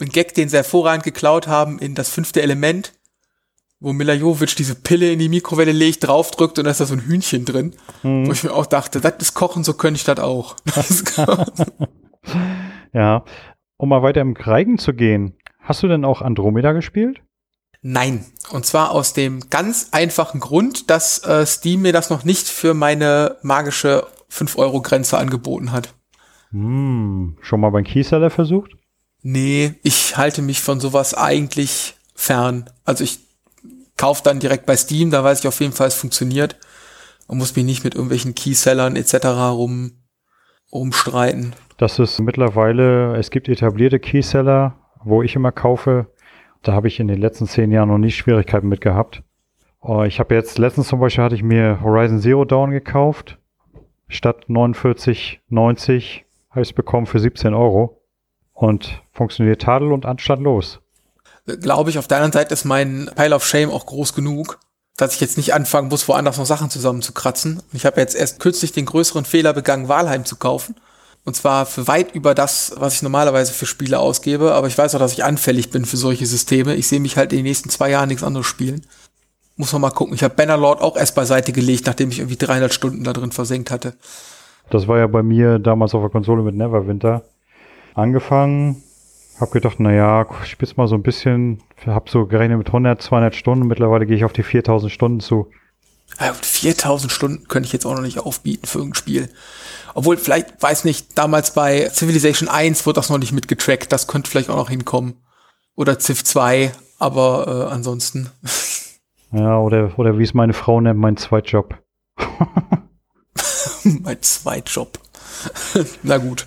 Ein Gag, den sie hervorragend geklaut haben in das fünfte Element, wo Mila Jovic diese Pille in die Mikrowelle legt, draufdrückt und da ist da so ein Hühnchen drin. Hm. Wo ich mir auch dachte, das ist Kochen, so könnte ich das auch. ja, um mal weiter im Kreigen zu gehen. Hast du denn auch Andromeda gespielt? Nein. Und zwar aus dem ganz einfachen Grund, dass äh, Steam mir das noch nicht für meine magische 5-Euro-Grenze angeboten hat. Hm, schon mal beim Keyseller versucht? Nee, ich halte mich von sowas eigentlich fern. Also ich kaufe dann direkt bei Steam, da weiß ich auf jeden Fall, es funktioniert. Und muss mich nicht mit irgendwelchen Keysellern etc. rum rumstreiten. Das ist mittlerweile, es gibt etablierte Keyseller, wo ich immer kaufe, da habe ich in den letzten zehn Jahren noch nie Schwierigkeiten mit gehabt. Oh, ich habe jetzt, letztens zum Beispiel hatte ich mir Horizon Zero Dawn gekauft. Statt 49,90 habe ich es bekommen für 17 Euro. Und funktioniert tadel und anstandlos. Glaube ich, auf der anderen Seite ist mein Pile of Shame auch groß genug, dass ich jetzt nicht anfangen muss, woanders noch Sachen zusammenzukratzen. Ich habe jetzt erst kürzlich den größeren Fehler begangen, Walheim zu kaufen. Und zwar für weit über das, was ich normalerweise für Spiele ausgebe. Aber ich weiß auch, dass ich anfällig bin für solche Systeme. Ich sehe mich halt in den nächsten zwei Jahren nichts anderes spielen. Muss man mal gucken. Ich habe Bannerlord auch erst beiseite gelegt, nachdem ich irgendwie 300 Stunden da drin versenkt hatte. Das war ja bei mir damals auf der Konsole mit Neverwinter. Angefangen, Hab gedacht, naja, ich spiel's mal so ein bisschen, hab so gerechnet mit 100, 200 Stunden. Mittlerweile gehe ich auf die 4000 Stunden zu. Ja, 4000 Stunden könnte ich jetzt auch noch nicht aufbieten für irgendein Spiel. Obwohl, vielleicht, weiß nicht, damals bei Civilization 1 wurde das noch nicht mitgetrackt. Das könnte vielleicht auch noch hinkommen. Oder Civ 2, aber äh, ansonsten. Ja, oder, oder wie es meine Frau nennt, mein Zweitjob. mein Zweitjob. Na gut.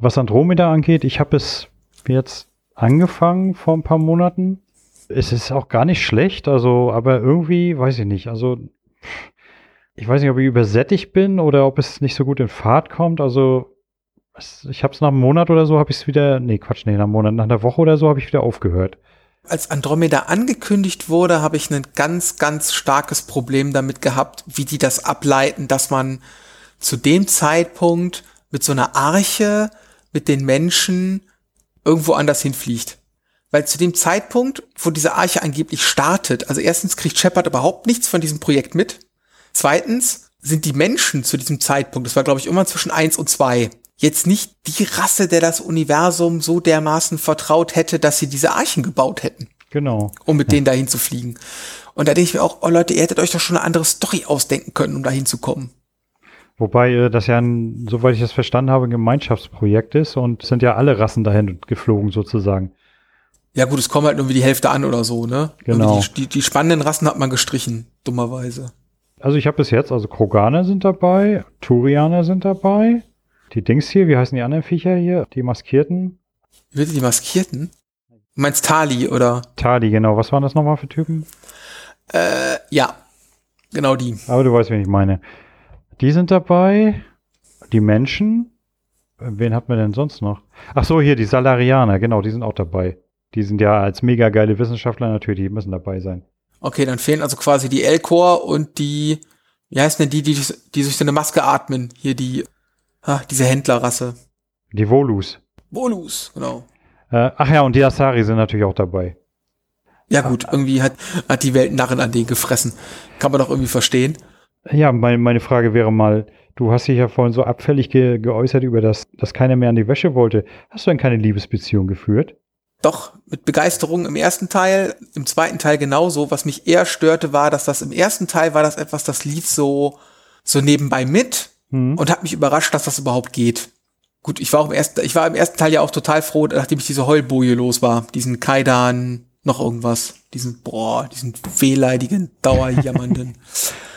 Was Andromeda angeht, ich habe es jetzt angefangen vor ein paar Monaten. Es ist auch gar nicht schlecht, also, aber irgendwie, weiß ich nicht, also ich weiß nicht, ob ich übersättigt bin oder ob es nicht so gut in Fahrt kommt. Also ich habe es nach einem Monat oder so, habe ich es wieder, nee, Quatsch, nee, nach einem Monat, nach einer Woche oder so habe ich wieder aufgehört. Als Andromeda angekündigt wurde, habe ich ein ganz, ganz starkes Problem damit gehabt, wie die das ableiten, dass man zu dem Zeitpunkt mit so einer Arche mit den Menschen irgendwo anders hinfliegt. Weil zu dem Zeitpunkt, wo diese Arche angeblich startet, also erstens kriegt Shepard überhaupt nichts von diesem Projekt mit. Zweitens sind die Menschen zu diesem Zeitpunkt, das war glaube ich immer zwischen eins und zwei, jetzt nicht die Rasse, der das Universum so dermaßen vertraut hätte, dass sie diese Archen gebaut hätten. Genau. Um mit ja. denen dahin zu fliegen. Und da denke ich mir auch, oh Leute, ihr hättet euch doch schon eine andere Story ausdenken können, um dahin zu kommen. Wobei äh, das ja, ein, soweit ich das verstanden habe, ein Gemeinschaftsprojekt ist und sind ja alle Rassen dahin geflogen sozusagen. Ja gut, es kommen halt nur wie die Hälfte an oder so, ne? Genau. Die, die, die, spannenden Rassen hat man gestrichen, dummerweise. Also ich habe bis jetzt, also Kroganer sind dabei, Turianer sind dabei, die Dings hier, wie heißen die anderen Viecher hier? Die Maskierten? Wie die Maskierten? Du meinst Tali, oder? Tali, genau. Was waren das nochmal für Typen? Äh, ja. Genau die. Aber du weißt, wen ich meine. Die sind dabei. Die Menschen. Wen hat man denn sonst noch? Ach so, hier, die Salarianer, genau, die sind auch dabei. Die sind ja als mega geile Wissenschaftler natürlich, die müssen dabei sein. Okay, dann fehlen also quasi die Elcor und die, wie heißen denn die, die, die durch so eine Maske atmen? Hier die, ah, diese Händlerrasse. Die Volus. Volus, genau. Äh, ach ja, und die Asari sind natürlich auch dabei. Ja gut, irgendwie hat, hat die Welt Narren an denen gefressen. Kann man doch irgendwie verstehen. Ja, meine, meine Frage wäre mal, du hast dich ja vorhin so abfällig ge geäußert über das, dass keiner mehr an die Wäsche wollte. Hast du denn keine Liebesbeziehung geführt? Doch, mit Begeisterung im ersten Teil, im zweiten Teil genauso. Was mich eher störte, war, dass das im ersten Teil war das etwas, das lief so, so nebenbei mit hm. und hat mich überrascht, dass das überhaupt geht. Gut, ich war auch im ersten, ich war im ersten Teil ja auch total froh, nachdem ich diese Heulboje los war. Diesen Kaidan, noch irgendwas. Diesen, boah, diesen wehleidigen, dauerjammernden.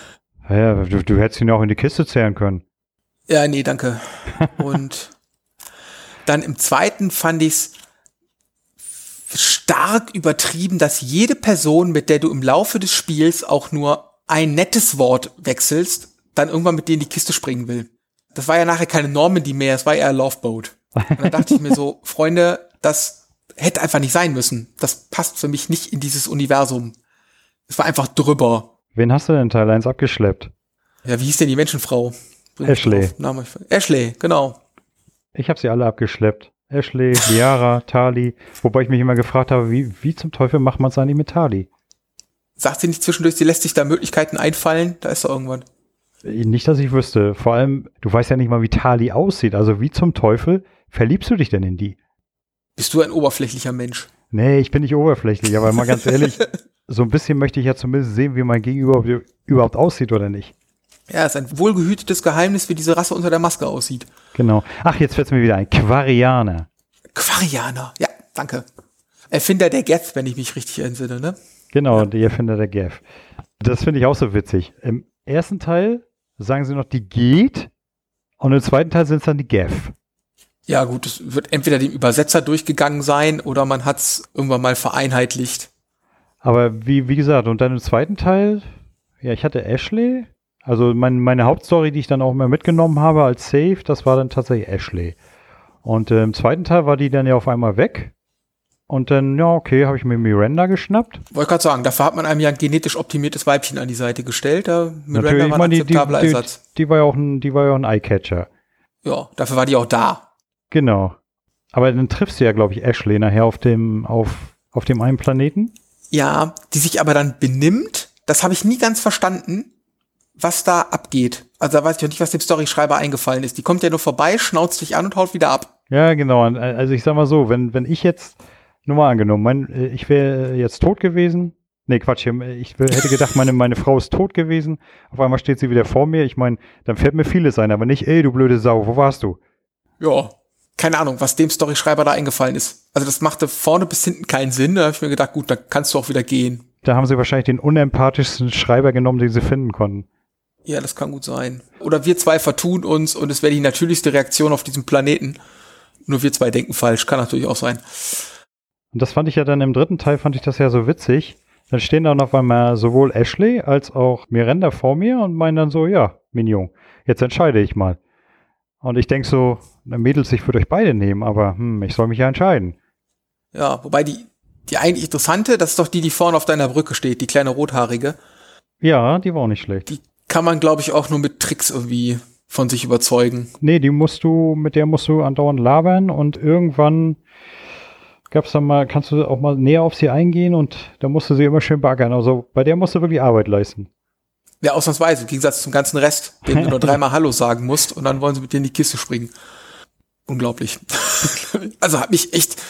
ja, du, du hättest ihn auch in die Kiste zählen können. Ja, nee, danke. Und dann im zweiten fand ich's stark übertrieben, dass jede Person, mit der du im Laufe des Spiels auch nur ein nettes Wort wechselst, dann irgendwann mit dir in die Kiste springen will. Das war ja nachher keine Normandy mehr, es war eher Loveboat. Und dann dachte ich mir so, Freunde, das hätte einfach nicht sein müssen. Das passt für mich nicht in dieses Universum. Es war einfach drüber. Wen hast du denn Teil 1 abgeschleppt? Ja, wie hieß denn die Menschenfrau? Bring Ashley. Ashley, genau. Ich habe sie alle abgeschleppt. Ashley, Liara, Tali. Wobei ich mich immer gefragt habe, wie, wie zum Teufel macht man es eigentlich mit Tali? Sagt sie nicht zwischendurch, sie lässt sich da Möglichkeiten einfallen? Da ist doch irgendwann. Nicht, dass ich wüsste. Vor allem, du weißt ja nicht mal, wie Tali aussieht. Also wie zum Teufel verliebst du dich denn in die? Bist du ein oberflächlicher Mensch? Nee, ich bin nicht oberflächlich, aber mal ganz ehrlich, so ein bisschen möchte ich ja zumindest sehen, wie mein Gegenüber überhaupt aussieht oder nicht. Ja, ist ein wohlgehütetes Geheimnis, wie diese Rasse unter der Maske aussieht. Genau. Ach, jetzt fällt es mir wieder ein. Quarianer. Quarianer, ja, danke. Erfinder der Geth, wenn ich mich richtig entsinne, ne? Genau, ja. der Erfinder der Geth. Das finde ich auch so witzig. Im ersten Teil sagen sie noch, die geht und im zweiten Teil sind es dann die Geth. Ja, gut, es wird entweder dem Übersetzer durchgegangen sein oder man hat es irgendwann mal vereinheitlicht. Aber wie, wie gesagt, und dann im zweiten Teil, ja, ich hatte Ashley, also mein, meine Hauptstory, die ich dann auch immer mitgenommen habe als Safe, das war dann tatsächlich Ashley. Und äh, im zweiten Teil war die dann ja auf einmal weg. Und dann, ja, okay, habe ich mir Miranda geschnappt. Wollte gerade sagen, dafür hat man einem ja ein genetisch optimiertes Weibchen an die Seite gestellt. Da Miranda Natürlich, war ein akzeptabler die, die, Ersatz. Die, die, war ja auch ein, die war ja auch ein Eyecatcher. Ja, dafür war die auch da. Genau. Aber dann triffst du ja, glaube ich, Ashley nachher auf dem, auf, auf dem einen Planeten. Ja, die sich aber dann benimmt. Das habe ich nie ganz verstanden was da abgeht. Also da weiß ich auch nicht, was dem Storyschreiber eingefallen ist. Die kommt ja nur vorbei, schnauzt dich an und haut wieder ab. Ja, genau. Also ich sag mal so, wenn, wenn ich jetzt, nur mal angenommen, mein, äh, ich wäre jetzt tot gewesen. Nee, Quatsch, ich hätte gedacht, meine, meine Frau ist tot gewesen. Auf einmal steht sie wieder vor mir. Ich meine, dann fällt mir vieles ein, aber nicht, ey, du blöde Sau, wo warst du? Ja, keine Ahnung, was dem Storyschreiber da eingefallen ist. Also das machte vorne bis hinten keinen Sinn. Da habe ich mir gedacht, gut, da kannst du auch wieder gehen. Da haben sie wahrscheinlich den unempathischsten Schreiber genommen, den sie finden konnten. Ja, das kann gut sein. Oder wir zwei vertun uns und es wäre die natürlichste Reaktion auf diesem Planeten. Nur wir zwei denken falsch, kann natürlich auch sein. Und das fand ich ja dann im dritten Teil, fand ich das ja so witzig. Dann stehen da noch einmal sowohl Ashley als auch Miranda vor mir und meinen dann so, ja, Mignon, jetzt entscheide ich mal. Und ich denke so, Mädels, ich würde euch beide nehmen, aber hm, ich soll mich ja entscheiden. Ja, wobei die, die eigentlich interessante, das ist doch die, die vorne auf deiner Brücke steht, die kleine rothaarige. Ja, die war auch nicht schlecht. Die kann man, glaube ich, auch nur mit Tricks irgendwie von sich überzeugen. Nee, die musst du, mit der musst du andauernd labern und irgendwann gab's dann mal, kannst du auch mal näher auf sie eingehen und da musst du sie immer schön baggern. Also bei der musst du wirklich Arbeit leisten. Ja, ausnahmsweise, im Gegensatz zum ganzen Rest, dem du nur dreimal Hallo sagen musst und dann wollen sie mit dir in die Kiste springen. Unglaublich. also hat mich echt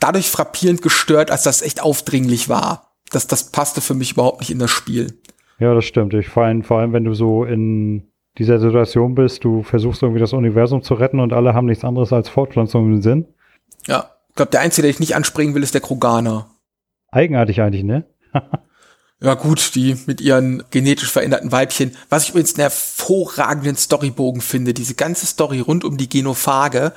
dadurch frappierend gestört, als das echt aufdringlich war. Das, das passte für mich überhaupt nicht in das Spiel. Ja, das stimmt. Ich vor allem, vor allem, wenn du so in dieser Situation bist, du versuchst irgendwie das Universum zu retten und alle haben nichts anderes als Fortpflanzung im Sinn. Ja, ich glaube, der Einzige, der ich nicht anspringen will, ist der Kroganer. Eigenartig eigentlich, ne? Ja gut, die mit ihren genetisch veränderten Weibchen. Was ich übrigens einen hervorragenden Storybogen finde, diese ganze Story rund um die Genophage,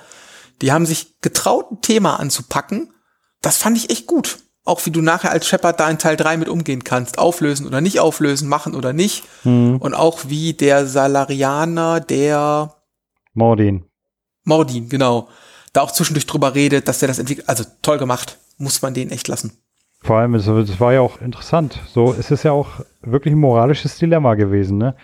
die haben sich getraut, ein Thema anzupacken. Das fand ich echt gut. Auch wie du nachher als Shepard da in Teil 3 mit umgehen kannst. Auflösen oder nicht auflösen, machen oder nicht. Mhm. Und auch wie der Salarianer, der Mordin. Mordin, genau. Da auch zwischendurch drüber redet, dass der das entwickelt. Also toll gemacht. Muss man den echt lassen. Vor allem, es, war ja auch interessant. So, es ist ja auch wirklich ein moralisches Dilemma gewesen, ne?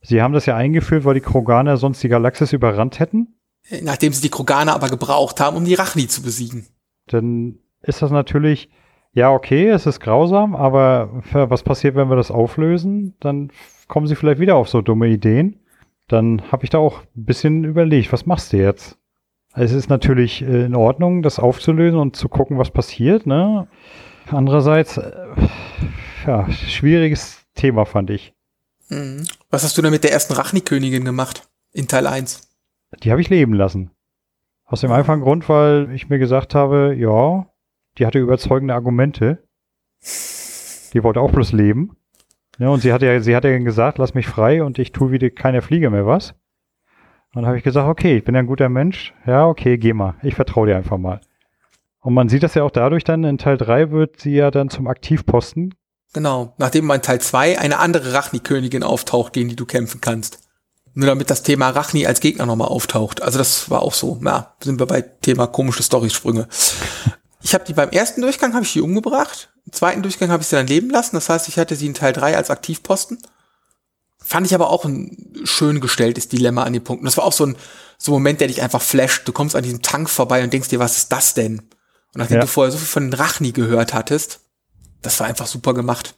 Sie haben das ja eingeführt, weil die Kroganer sonst die Galaxis überrannt hätten. Nachdem sie die Kroganer aber gebraucht haben, um die Rachni zu besiegen. Dann ist das natürlich, ja, okay, es ist grausam, aber was passiert, wenn wir das auflösen? Dann kommen sie vielleicht wieder auf so dumme Ideen. Dann habe ich da auch ein bisschen überlegt, was machst du jetzt? Also es ist natürlich äh, in Ordnung, das aufzulösen und zu gucken, was passiert, ne? Andererseits, äh, ja, schwieriges Thema fand ich. Mhm. Was hast du denn mit der ersten Rachni-Königin gemacht in Teil 1? Die habe ich leben lassen. Aus dem einfachen Grund, weil ich mir gesagt habe, ja, die hatte überzeugende Argumente. Die wollte auch bloß leben. Ja, und sie hatte ja, sie hatte ja gesagt, lass mich frei und ich tue wieder keiner Fliege mehr was. Und dann habe ich gesagt, okay, ich bin ja ein guter Mensch. Ja, okay, geh mal. Ich vertraue dir einfach mal. Und man sieht das ja auch dadurch dann, in Teil 3 wird sie ja dann zum Aktivposten. Genau, nachdem in Teil 2 eine andere Rachni-Königin auftaucht, gegen die du kämpfen kannst. Nur damit das Thema Rachni als Gegner nochmal auftaucht. Also das war auch so. Ja, sind wir bei Thema komische Storysprünge. Ich habe die beim ersten Durchgang habe ich die umgebracht. Im zweiten Durchgang habe ich sie dann leben lassen. Das heißt, ich hatte sie in Teil 3 als Aktivposten. Fand ich aber auch ein schön gestelltes Dilemma an den Punkten. Das war auch so ein, so ein Moment, der dich einfach flasht. Du kommst an diesem Tank vorbei und denkst dir, was ist das denn? Und nachdem ja. du vorher so viel von den Rachni gehört hattest, das war einfach super gemacht.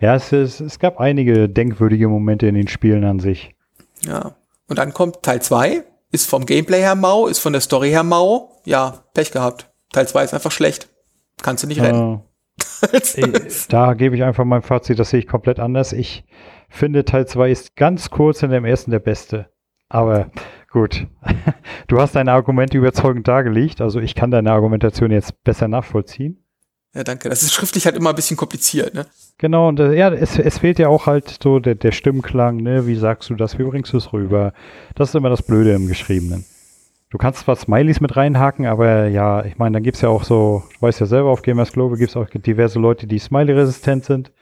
Ja, es, es, es gab einige denkwürdige Momente in den Spielen an sich. Ja. Und dann kommt Teil 2, ist vom Gameplay her mau, ist von der Story her mau. Ja, Pech gehabt. Teil 2 ist einfach schlecht. Kannst du nicht rennen. Äh, da gebe ich einfach mein Fazit, das sehe ich komplett anders. Ich finde Teil 2 ist ganz kurz in dem ersten der beste. Aber Gut. Du hast deine Argumente überzeugend dargelegt, also ich kann deine Argumentation jetzt besser nachvollziehen. Ja, danke. Das ist schriftlich halt immer ein bisschen kompliziert, ne? Genau, und äh, ja, es, es fehlt ja auch halt so der, der Stimmklang, ne? Wie sagst du das? Wie bringst du es rüber? Das ist immer das Blöde im Geschriebenen. Du kannst zwar Smileys mit reinhaken, aber ja, ich meine, dann gibt's ja auch so, du weißt ja selber, auf Gamers Global gibt's auch diverse Leute, die Smiley-resistent sind.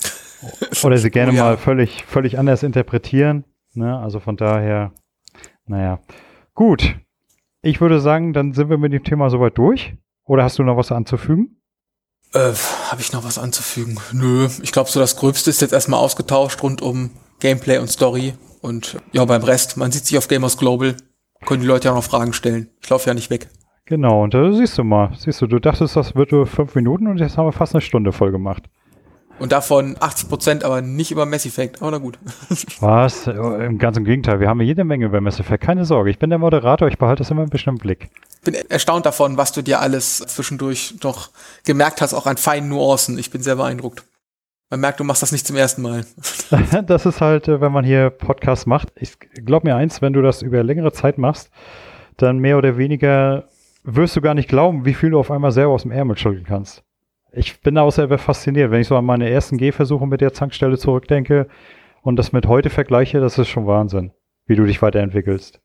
Oder sie gerne oh, ja. mal völlig, völlig anders interpretieren. Ne? Also von daher, naja, gut. Ich würde sagen, dann sind wir mit dem Thema soweit durch. Oder hast du noch was anzufügen? Äh, Habe ich noch was anzufügen? Nö, ich glaube, so das Gröbste ist jetzt erstmal ausgetauscht rund um Gameplay und Story. Und ja, beim Rest, man sieht sich auf Gamers Global, können die Leute ja noch Fragen stellen. Ich laufe ja nicht weg. Genau, und da siehst du mal, siehst du, du dachtest, das wird nur fünf Minuten und jetzt haben wir fast eine Stunde voll gemacht. Und davon 80 Prozent aber nicht über Mass Effect. Aber na gut. Was? Im ganzen Gegenteil. Wir haben jede Menge über Mass Effect. Keine Sorge. Ich bin der Moderator. Ich behalte das immer ein bisschen im Blick. Bin erstaunt davon, was du dir alles zwischendurch noch gemerkt hast, auch an feinen Nuancen. Ich bin sehr beeindruckt. Man merkt, du machst das nicht zum ersten Mal. das ist halt, äh, wenn man hier Podcasts macht. Ich glaub mir eins, wenn du das über längere Zeit machst, dann mehr oder weniger wirst du gar nicht glauben, wie viel du auf einmal selber aus dem Ärmel schütteln kannst. Ich bin da auch selber fasziniert, wenn ich so an meine ersten Gehversuche mit der Zankstelle zurückdenke und das mit heute vergleiche, das ist schon Wahnsinn, wie du dich weiterentwickelst.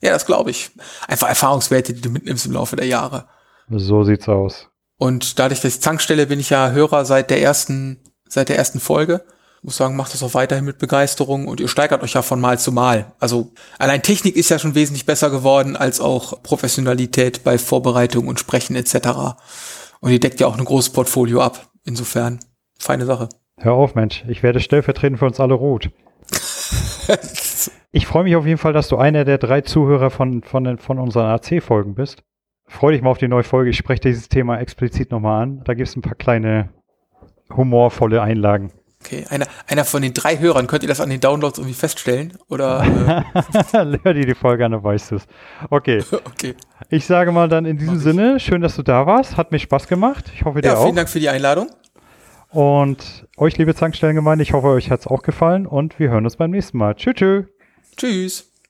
Ja, das glaube ich. Einfach Erfahrungswerte, die du mitnimmst im Laufe der Jahre. So sieht's aus. Und dadurch, dass ich Zankstelle bin ich ja Hörer seit der ersten, seit der ersten Folge. muss sagen, macht das auch weiterhin mit Begeisterung und ihr steigert euch ja von Mal zu Mal. Also allein Technik ist ja schon wesentlich besser geworden als auch Professionalität bei Vorbereitung und Sprechen etc. Und ihr deckt ja auch ein großes Portfolio ab. Insofern, feine Sache. Hör auf, Mensch. Ich werde stellvertretend für uns alle rot. ich freue mich auf jeden Fall, dass du einer der drei Zuhörer von, von, von unseren AC-Folgen bist. Freu dich mal auf die neue Folge. Ich spreche dieses Thema explizit nochmal an. Da gibt es ein paar kleine humorvolle Einlagen. Okay, einer, einer von den drei Hörern, könnt ihr das an den Downloads irgendwie feststellen? Oder äh? hör dir die Folge an, dann weißt du es. Okay. okay. Ich sage mal dann in diesem Sinne, schön, dass du da warst. Hat mir Spaß gemacht. Ich hoffe, dir ja, auch. Vielen Dank für die Einladung. Und euch, liebe Zankstellengemeinde, ich hoffe, euch hat es auch gefallen und wir hören uns beim nächsten Mal. Tschüss. Tschüss. Tschüss.